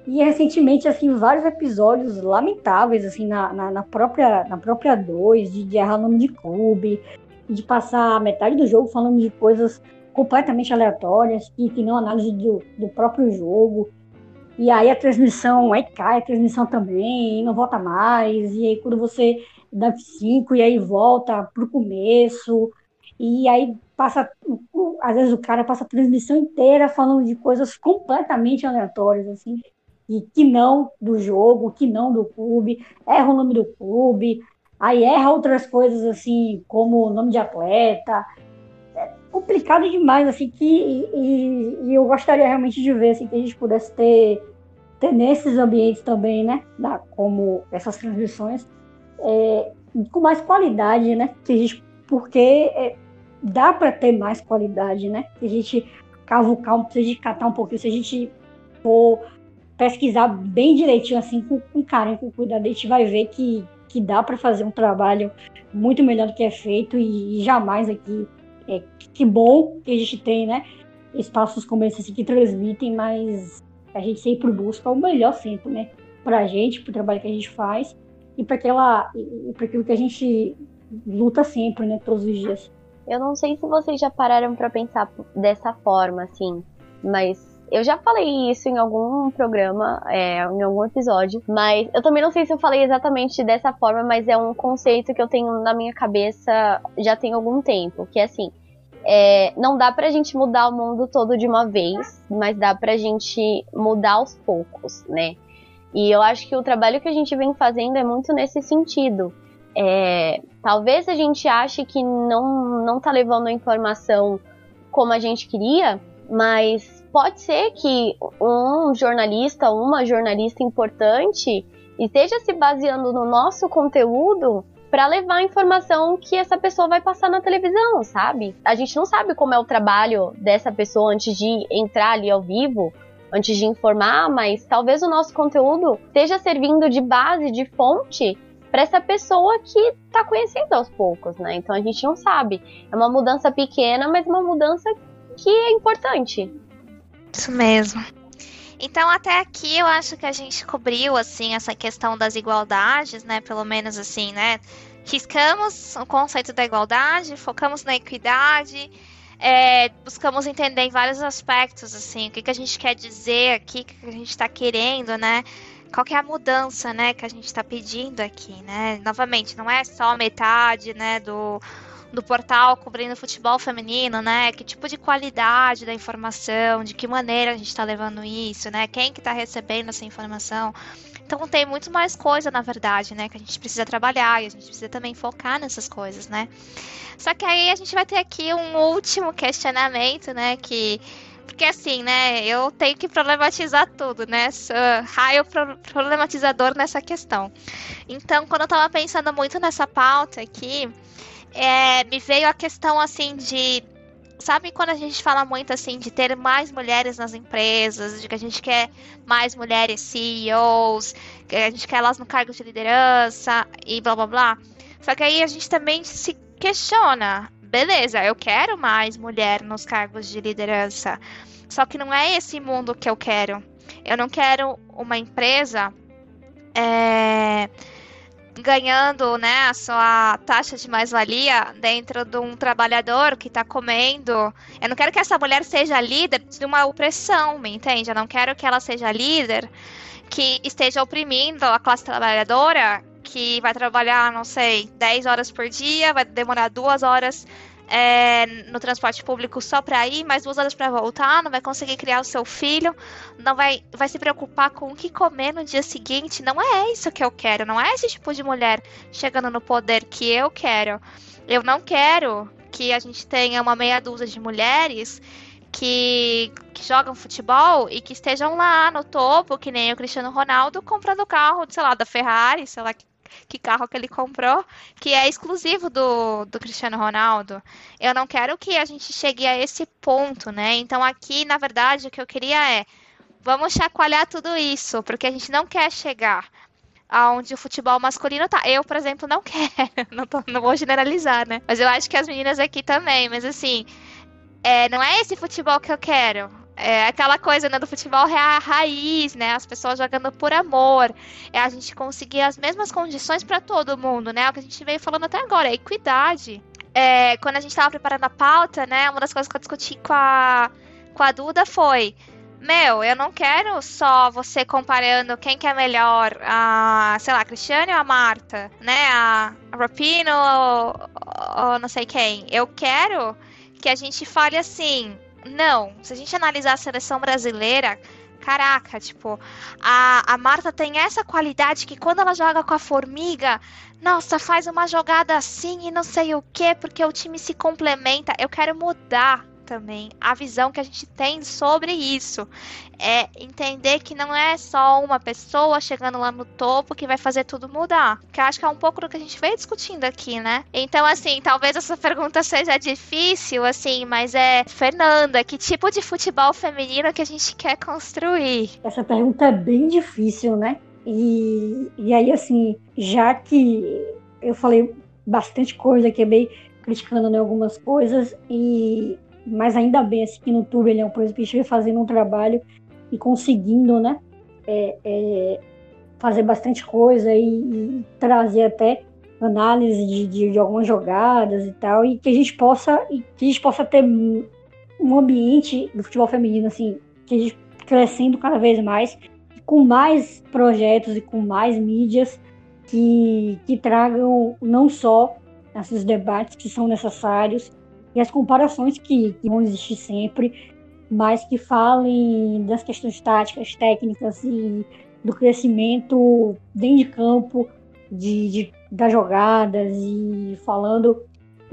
B: E recentemente, assim, vários episódios lamentáveis, assim, na, na, na própria na própria 2, de, de errar nome de clube, de passar metade do jogo falando de coisas completamente aleatórias e que não análise do, do próprio jogo. E aí a transmissão, aí cai a transmissão também, e não volta mais. E aí quando você dá F5 e aí volta pro começo. E aí passa, às vezes o cara passa a transmissão inteira falando de coisas completamente aleatórias, assim, e que não do jogo, que não do clube, erra o nome do clube, aí erra outras coisas assim, como o nome de atleta, complicado demais, assim, que e, e, eu gostaria realmente de ver assim, que a gente pudesse ter, ter nesses ambientes também, né, da, como essas transmissões, é, com mais qualidade, né, que a gente, porque é, dá para ter mais qualidade, né, se a gente cavucar, se a gente catar um pouquinho, se a gente for pesquisar bem direitinho, assim, com, com carinho, com cuidado, a gente vai ver que, que dá para fazer um trabalho muito melhor do que é feito e, e jamais aqui é, que bom que a gente tem, né? espaços como esse que transmitem, mas a gente sempre busca o melhor sempre, né? Pra gente, pro trabalho que a gente faz e para aquela e para aquilo que a gente luta sempre, né, todos os dias.
C: Eu não sei se vocês já pararam para pensar dessa forma, assim, mas eu já falei isso em algum programa, é, em algum episódio, mas eu também não sei se eu falei exatamente dessa forma, mas é um conceito que eu tenho na minha cabeça já tem algum tempo, que é assim, é, não dá pra gente mudar o mundo todo de uma vez, mas dá pra gente mudar aos poucos, né? E eu acho que o trabalho que a gente vem fazendo é muito nesse sentido. É, talvez a gente ache que não, não tá levando a informação como a gente queria, mas pode ser que um jornalista, uma jornalista importante esteja se baseando no nosso conteúdo para levar a informação que essa pessoa vai passar na televisão, sabe? A gente não sabe como é o trabalho dessa pessoa antes de entrar ali ao vivo, antes de informar, mas talvez o nosso conteúdo esteja servindo de base, de fonte para essa pessoa que está conhecendo aos poucos, né? Então a gente não sabe. É uma mudança pequena, mas uma mudança que é importante.
A: Isso mesmo. Então até aqui eu acho que a gente cobriu assim essa questão das igualdades, né? Pelo menos assim, né? Riscamos o conceito da igualdade, focamos na equidade, é, buscamos entender em vários aspectos assim o que, que a gente quer dizer aqui, o que, que a gente está querendo, né? Qual que é a mudança, né, que a gente está pedindo aqui, né? Novamente, não é só metade, né, do do portal cobrindo futebol feminino, né? Que tipo de qualidade da informação, de que maneira a gente está levando isso, né? Quem que está recebendo essa informação. Então tem muito mais coisa, na verdade, né? Que a gente precisa trabalhar e a gente precisa também focar nessas coisas, né? Só que aí a gente vai ter aqui um último questionamento, né? Que porque assim, né, eu tenho que problematizar tudo, né? Sou raio problematizador nessa questão. Então, quando eu tava pensando muito nessa pauta aqui, é, me veio a questão assim de sabe quando a gente fala muito assim de ter mais mulheres nas empresas, de que a gente quer mais mulheres CEOs, que a gente quer elas no cargo de liderança e blá blá blá. Só que aí a gente também se questiona, beleza, eu quero mais mulher nos cargos de liderança. Só que não é esse mundo que eu quero. Eu não quero uma empresa é, ganhando né, a sua taxa de mais-valia dentro de um trabalhador que está comendo. Eu não quero que essa mulher seja líder de uma opressão, me entende? Eu não quero que ela seja líder que esteja oprimindo a classe trabalhadora que vai trabalhar, não sei, 10 horas por dia, vai demorar duas horas é, no transporte público só para ir, mais duas horas para voltar, não vai conseguir criar o seu filho, não vai, vai se preocupar com o que comer no dia seguinte. Não é isso que eu quero, não é esse tipo de mulher chegando no poder que eu quero. Eu não quero que a gente tenha uma meia dúzia de mulheres que, que, jogam futebol e que estejam lá no topo, que nem o Cristiano Ronaldo, comprando carro, sei lá, da Ferrari, sei lá que carro que ele comprou, que é exclusivo do, do Cristiano Ronaldo. Eu não quero que a gente chegue a esse ponto, né? Então aqui, na verdade, o que eu queria é vamos chacoalhar tudo isso, porque a gente não quer chegar aonde o futebol masculino tá. Eu, por exemplo, não quero. Não, tô, não vou generalizar, né? Mas eu acho que as meninas aqui também. Mas assim, é, não é esse futebol que eu quero. É aquela coisa né, do futebol é a raiz, né? As pessoas jogando por amor. É a gente conseguir as mesmas condições para todo mundo, né? É o que a gente veio falando até agora, é equidade. É, quando a gente estava preparando a pauta, né? Uma das coisas que eu discuti com a, com a Duda foi. Meu, eu não quero só você comparando quem que é melhor, a, sei lá, a Cristiane ou a Marta, né? A, a Rapino ou, ou não sei quem. Eu quero que a gente fale assim, não, se a gente analisar a seleção brasileira, caraca, tipo, a, a Marta tem essa qualidade que quando ela joga com a formiga, nossa, faz uma jogada assim e não sei o que, porque o time se complementa. Eu quero mudar também a visão que a gente tem sobre isso. É entender que não é só uma pessoa chegando lá no topo que vai fazer tudo mudar. Que eu acho que é um pouco do que a gente veio discutindo aqui, né? Então, assim, talvez essa pergunta seja difícil, assim, mas é, Fernanda, que tipo de futebol feminino que a gente quer construir?
B: Essa pergunta é bem difícil, né? E, e aí, assim, já que eu falei bastante coisa, que é bem criticando né, algumas coisas, e mas ainda bem assim, que no turbilhão, por exemplo, esteja fazendo um trabalho e conseguindo, né, é, é, fazer bastante coisa e, e trazer até análise de, de, de, algumas jogadas e tal, e que a gente possa, e que a gente possa ter um ambiente do futebol feminino, assim, que a gente crescendo cada vez mais, com mais projetos e com mais mídias que, que tragam não só esses debates que são necessários e as comparações que, que vão existir sempre, mas que falem das questões táticas, técnicas e do crescimento dentro de campo, de, de das jogadas e falando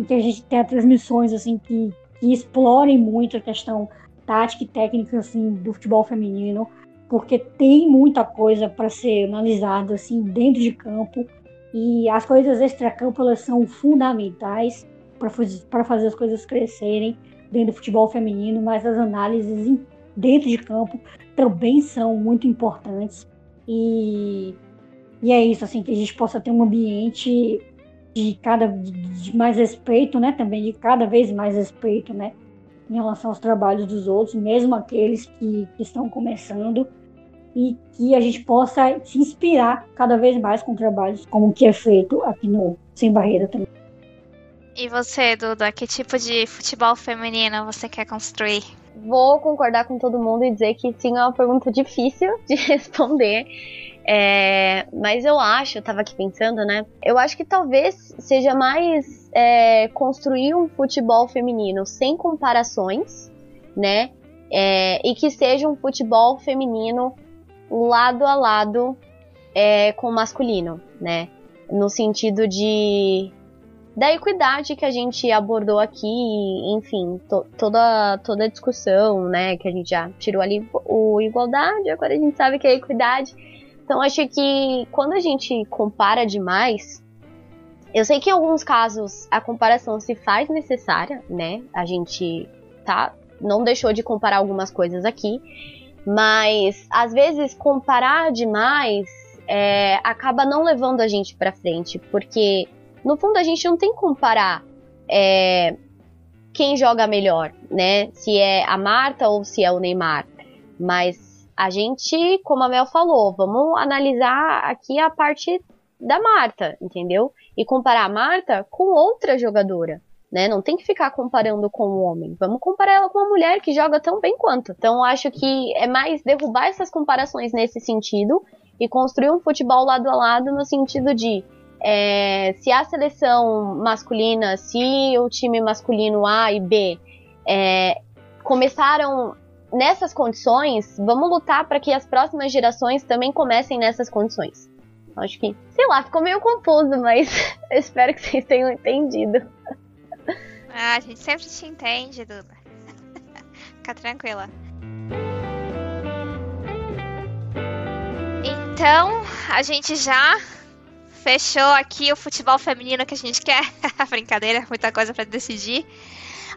B: que a gente tenha transmissões assim que, que explorem muito a questão tática e técnica assim do futebol feminino, porque tem muita coisa para ser analisada assim dentro de campo e as coisas extra-campo elas são fundamentais para fazer as coisas crescerem dentro do futebol feminino, mas as análises dentro de campo também são muito importantes e e é isso, assim, que a gente possa ter um ambiente de cada de mais respeito, né? Também de cada vez mais respeito, né? Em relação aos trabalhos dos outros, mesmo aqueles que, que estão começando, e que a gente possa se inspirar cada vez mais com trabalhos como o que é feito aqui no Sem Barreira também.
A: E você, Duda, que tipo de futebol feminino você quer construir?
C: Vou concordar com todo mundo e dizer que sim, é uma pergunta difícil de responder. É, mas eu acho, eu tava aqui pensando, né? Eu acho que talvez seja mais é, construir um futebol feminino sem comparações, né? É, e que seja um futebol feminino lado a lado é, com o masculino, né? No sentido de da equidade que a gente abordou aqui, enfim, to, toda toda a discussão, né, que a gente já tirou ali o igualdade, agora a gente sabe que é equidade. Então acho que quando a gente compara demais, eu sei que em alguns casos a comparação se faz necessária, né? A gente tá não deixou de comparar algumas coisas aqui, mas às vezes comparar demais é, acaba não levando a gente para frente, porque no fundo a gente não tem que comparar é, quem joga melhor, né? Se é a Marta ou se é o Neymar, mas a gente, como a Mel falou, vamos analisar aqui a parte da Marta, entendeu? E comparar a Marta com outra jogadora. Né? Não tem que ficar comparando com o homem. Vamos comparar ela com uma mulher que joga tão bem quanto. Então acho que é mais derrubar essas comparações nesse sentido e construir um futebol lado a lado no sentido de é, se a seleção masculina, se o time masculino A e B é, começaram nessas condições, vamos lutar para que as próximas gerações também comecem nessas condições. Acho que, sei lá, ficou meio confuso, mas espero que vocês tenham entendido.
A: Ah, a gente sempre te entende, Duda. Fica tranquila. Então, a gente já fechou aqui o futebol feminino que a gente quer. Brincadeira, muita coisa para decidir.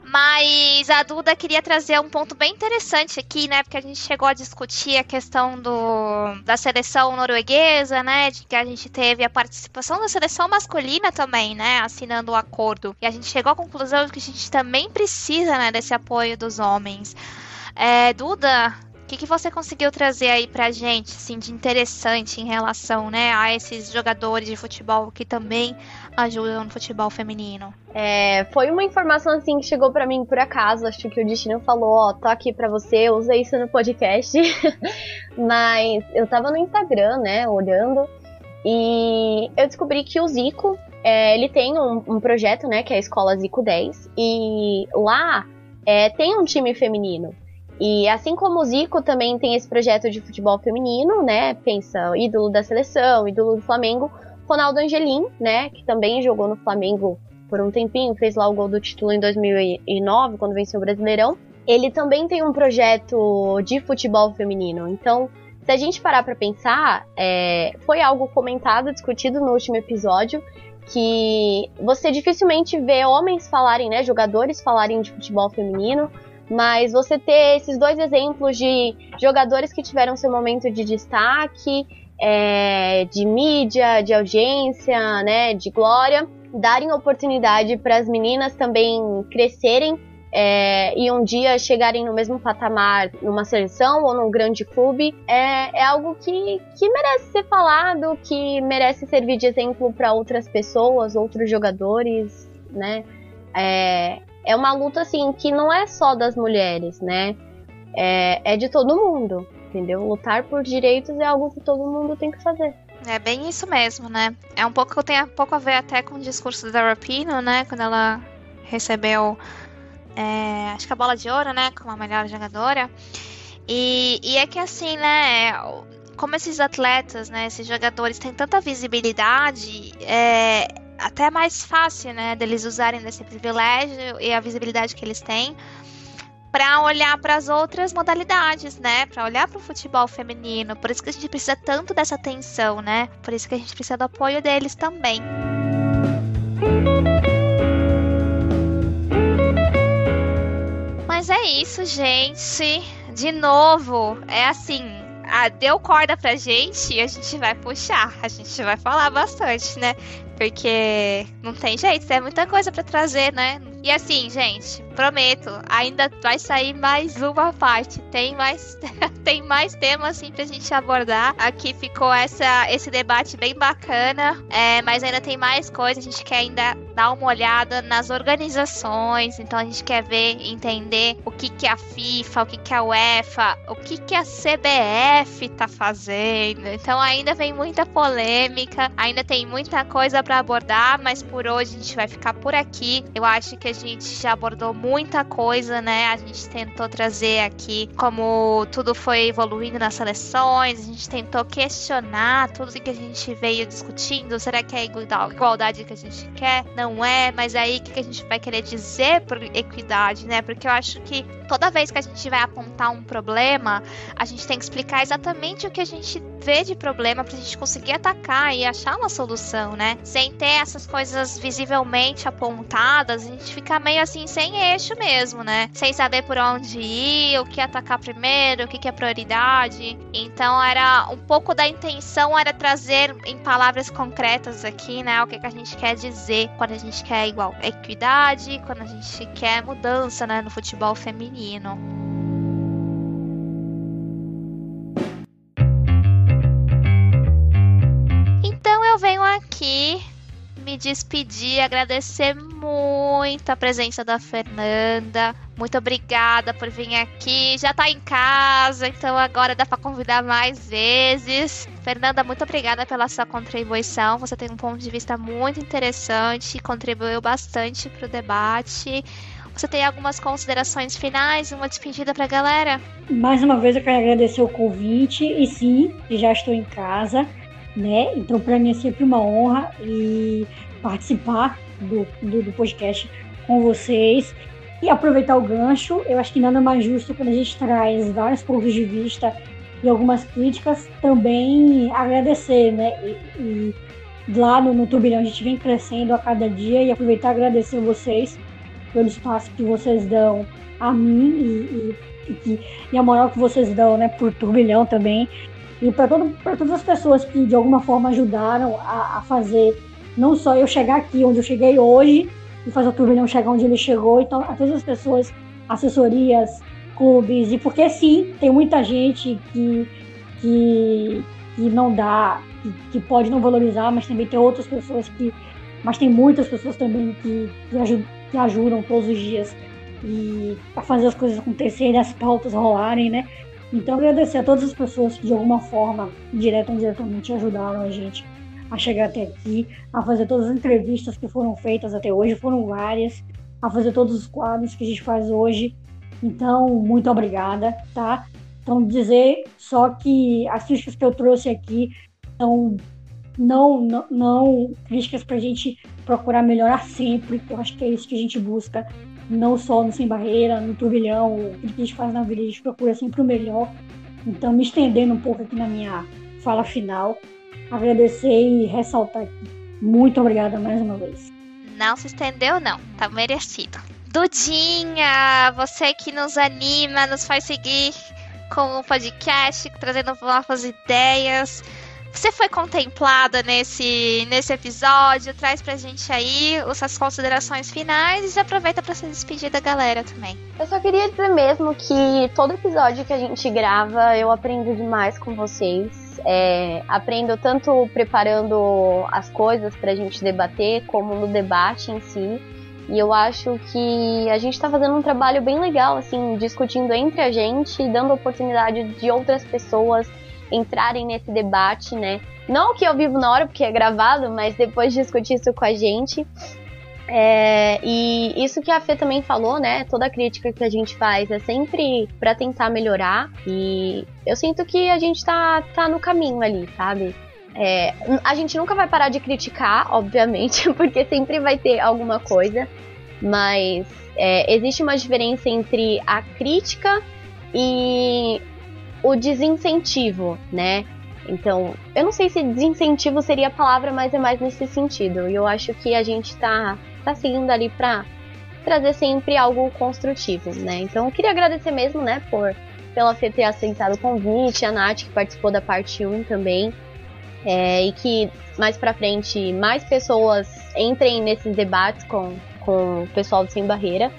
A: Mas a Duda queria trazer um ponto bem interessante aqui, né? Porque a gente chegou a discutir a questão do, da seleção norueguesa, né? De que a gente teve a participação da seleção masculina também, né? Assinando o acordo. E a gente chegou à conclusão de que a gente também precisa, né? Desse apoio dos homens. É, Duda, que, que você conseguiu trazer aí pra gente, assim, de interessante em relação, né, a esses jogadores de futebol que também ajudam no futebol feminino?
C: É, foi uma informação, assim, que chegou para mim por acaso, acho que o Destino falou, ó, tô aqui pra você, usa isso no podcast, mas eu tava no Instagram, né, olhando, e eu descobri que o Zico, é, ele tem um, um, projeto, né, que é a Escola Zico 10, e lá é, tem um time feminino. E assim como o Zico também tem esse projeto de futebol feminino, né? Pensa, ídolo da seleção, ídolo do Flamengo, Ronaldo Angelim, né? Que também jogou no Flamengo por um tempinho, fez lá o gol do título em 2009, quando venceu o Brasileirão. Ele também tem um projeto de futebol feminino. Então, se a gente parar para pensar, é, foi algo comentado, discutido no último episódio, que você dificilmente vê homens falarem, né, jogadores falarem de futebol feminino, mas você ter esses dois exemplos de jogadores que tiveram seu momento de destaque, é, de mídia, de audiência, né, de glória, darem oportunidade para as meninas também crescerem é, e um dia chegarem no mesmo patamar numa seleção ou num grande clube é, é algo que, que merece ser falado, que merece servir de exemplo para outras pessoas, outros jogadores, né? É, é uma luta assim que não é só das mulheres, né? É, é de todo mundo, entendeu? Lutar por direitos é algo que todo mundo tem que fazer.
A: É bem isso mesmo, né? É um pouco tem um pouco a ver até com o discurso da Rapino, né? Quando ela recebeu é, acho que a bola de ouro, né? Como a melhor jogadora. E, e é que assim, né? Como esses atletas, né? Esses jogadores têm tanta visibilidade, é até mais fácil, né? Deles usarem desse privilégio e a visibilidade que eles têm para olhar para as outras modalidades, né? Para olhar para o futebol feminino. Por isso que a gente precisa tanto dessa atenção, né? Por isso que a gente precisa do apoio deles também. Mas é isso, gente. De novo, é assim, ah, deu corda pra gente e a gente vai puxar. A gente vai falar bastante, né? Porque não tem jeito, é muita coisa para trazer, né? E assim, gente, prometo, ainda vai sair mais uma parte. Tem mais, tem mais temas assim pra gente abordar. Aqui ficou essa, esse debate bem bacana, é, mas ainda tem mais coisa. A gente quer ainda dar uma olhada nas organizações. Então a gente quer ver, entender o que, que a FIFA, o que, que a UEFA, o que, que a CBF tá fazendo. Então ainda vem muita polêmica, ainda tem muita coisa para abordar, mas por hoje a gente vai ficar por aqui. Eu acho que a gente já abordou muita coisa, né? A gente tentou trazer aqui como tudo foi evoluindo nas seleções, a gente tentou questionar tudo que a gente veio discutindo. Será que é igualdade que a gente quer? Não é, mas aí o que a gente vai querer dizer por equidade, né? Porque eu acho que toda vez que a gente vai apontar um problema, a gente tem que explicar exatamente o que a gente vê de problema pra gente conseguir atacar e achar uma solução, né? Sem ter essas coisas visivelmente apontadas, a gente fica meio assim sem eixo mesmo, né? Sem saber por onde ir, o que atacar primeiro, o que, que é prioridade. Então era um pouco da intenção era trazer em palavras concretas aqui, né? O que, que a gente quer dizer quando a gente quer igual equidade, quando a gente quer mudança, né, no futebol feminino. Aqui me despedir, agradecer muito a presença da Fernanda. Muito obrigada por vir aqui. Já tá em casa, então agora dá para convidar mais vezes. Fernanda, muito obrigada pela sua contribuição. Você tem um ponto de vista muito interessante e contribuiu bastante para o debate. Você tem algumas considerações finais, uma despedida para a galera?
B: Mais uma vez eu quero agradecer o convite e sim, já estou em casa né? Então, para mim é sempre uma honra e participar do, do, do, podcast com vocês e aproveitar o gancho. Eu acho que nada mais justo quando a gente traz vários pontos de vista e algumas críticas, também agradecer, né? E, e lá no, no Turbilhão a gente vem crescendo a cada dia e aproveitar e agradecer vocês pelo espaço que vocês dão a mim e, e, e, e a moral que vocês dão, né, por Turbilhão também. E para todas as pessoas que de alguma forma ajudaram a, a, fazer, não só eu chegar aqui onde eu cheguei hoje, e fazer o turbilhão chegar onde ele chegou, então a todas as pessoas, assessorias, clubes, e porque sim, tem muita gente que, que, que não dá, que, que pode não valorizar, mas também tem outras pessoas que. Mas tem muitas pessoas também que, que, ajudam, que ajudam todos os dias e a fazer as coisas acontecerem, as pautas rolarem, né? Então, agradecer a todas as pessoas que de alguma forma, direta ou indiretamente, ajudaram a gente a chegar até aqui, a fazer todas as entrevistas que foram feitas até hoje, foram várias, a fazer todos os quadros que a gente faz hoje. Então, muito obrigada, tá? Então, dizer só que as críticas que eu trouxe aqui são não, não, não críticas para a gente procurar melhorar sempre, eu acho que é isso que a gente busca não só no Sem Barreira, no Turbilhão, o que a gente faz na vida, a gente procura sempre o melhor. Então, me estendendo um pouco aqui na minha fala final, agradecer e ressaltar aqui. Muito obrigada mais uma vez.
A: Não se estendeu, não, tá merecido. Dudinha, você que nos anima, nos faz seguir com o podcast, trazendo novas ideias. Você foi contemplada nesse, nesse episódio? Traz pra gente aí as suas considerações finais e aproveita para se despedir da galera também.
C: Eu só queria dizer mesmo que todo episódio que a gente grava eu aprendo demais com vocês. É, aprendo tanto preparando as coisas pra gente debater, como no debate em si. E eu acho que a gente está fazendo um trabalho bem legal, assim, discutindo entre a gente, dando oportunidade de outras pessoas entrarem nesse debate, né? Não que eu vivo na hora, porque é gravado, mas depois discutir isso com a gente. É, e isso que a Fê também falou, né? Toda crítica que a gente faz é sempre para tentar melhorar. E eu sinto que a gente tá, tá no caminho ali, sabe? É, a gente nunca vai parar de criticar, obviamente, porque sempre vai ter alguma coisa, mas é, existe uma diferença entre a crítica e o desincentivo, né? Então, eu não sei se desincentivo seria a palavra, mas é mais nesse sentido. E eu acho que a gente tá, tá seguindo ali pra trazer sempre algo construtivo, né? Então, eu queria agradecer mesmo, né, por pela Fê ter aceitado o convite, a Nath que participou da parte 1 também. É, e que mais pra frente mais pessoas entrem nesses debates com, com o pessoal do Sem Barreira.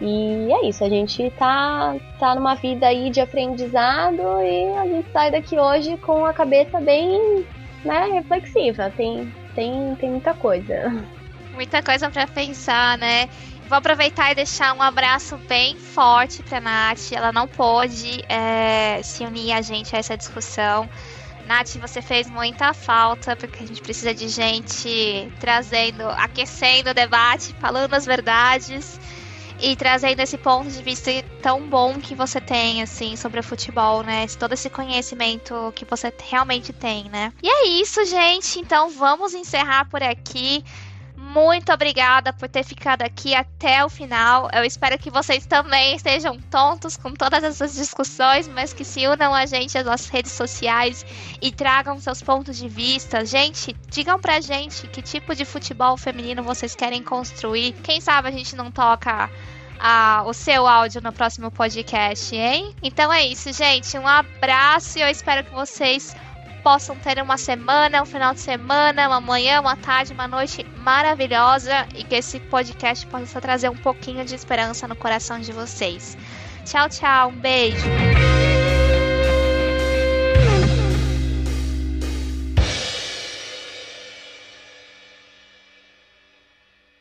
C: E é isso, a gente tá, tá numa vida aí de aprendizado e a gente sai daqui hoje com a cabeça bem né, reflexiva. Tem, tem, tem muita coisa.
A: Muita coisa para pensar, né? Vou aproveitar e deixar um abraço bem forte pra Nath. Ela não pôde é, se unir a gente a essa discussão. Nath, você fez muita falta, porque a gente precisa de gente trazendo, aquecendo o debate, falando as verdades e trazendo esse ponto de vista tão bom que você tem, assim, sobre o futebol, né? Todo esse conhecimento que você realmente tem, né? E é isso, gente. Então vamos encerrar por aqui. Muito obrigada por ter ficado aqui até o final. Eu espero que vocês também estejam tontos com todas essas discussões, mas que se unam a gente nas redes sociais e tragam seus pontos de vista. Gente, digam pra gente que tipo de futebol feminino vocês querem construir. Quem sabe a gente não toca o seu áudio no próximo podcast, hein? Então é isso, gente. Um abraço e eu espero que vocês possam ter uma semana, um final de semana, uma manhã, uma tarde, uma noite maravilhosa e que esse podcast possa trazer um pouquinho de esperança no coração de vocês. Tchau, tchau, um beijo.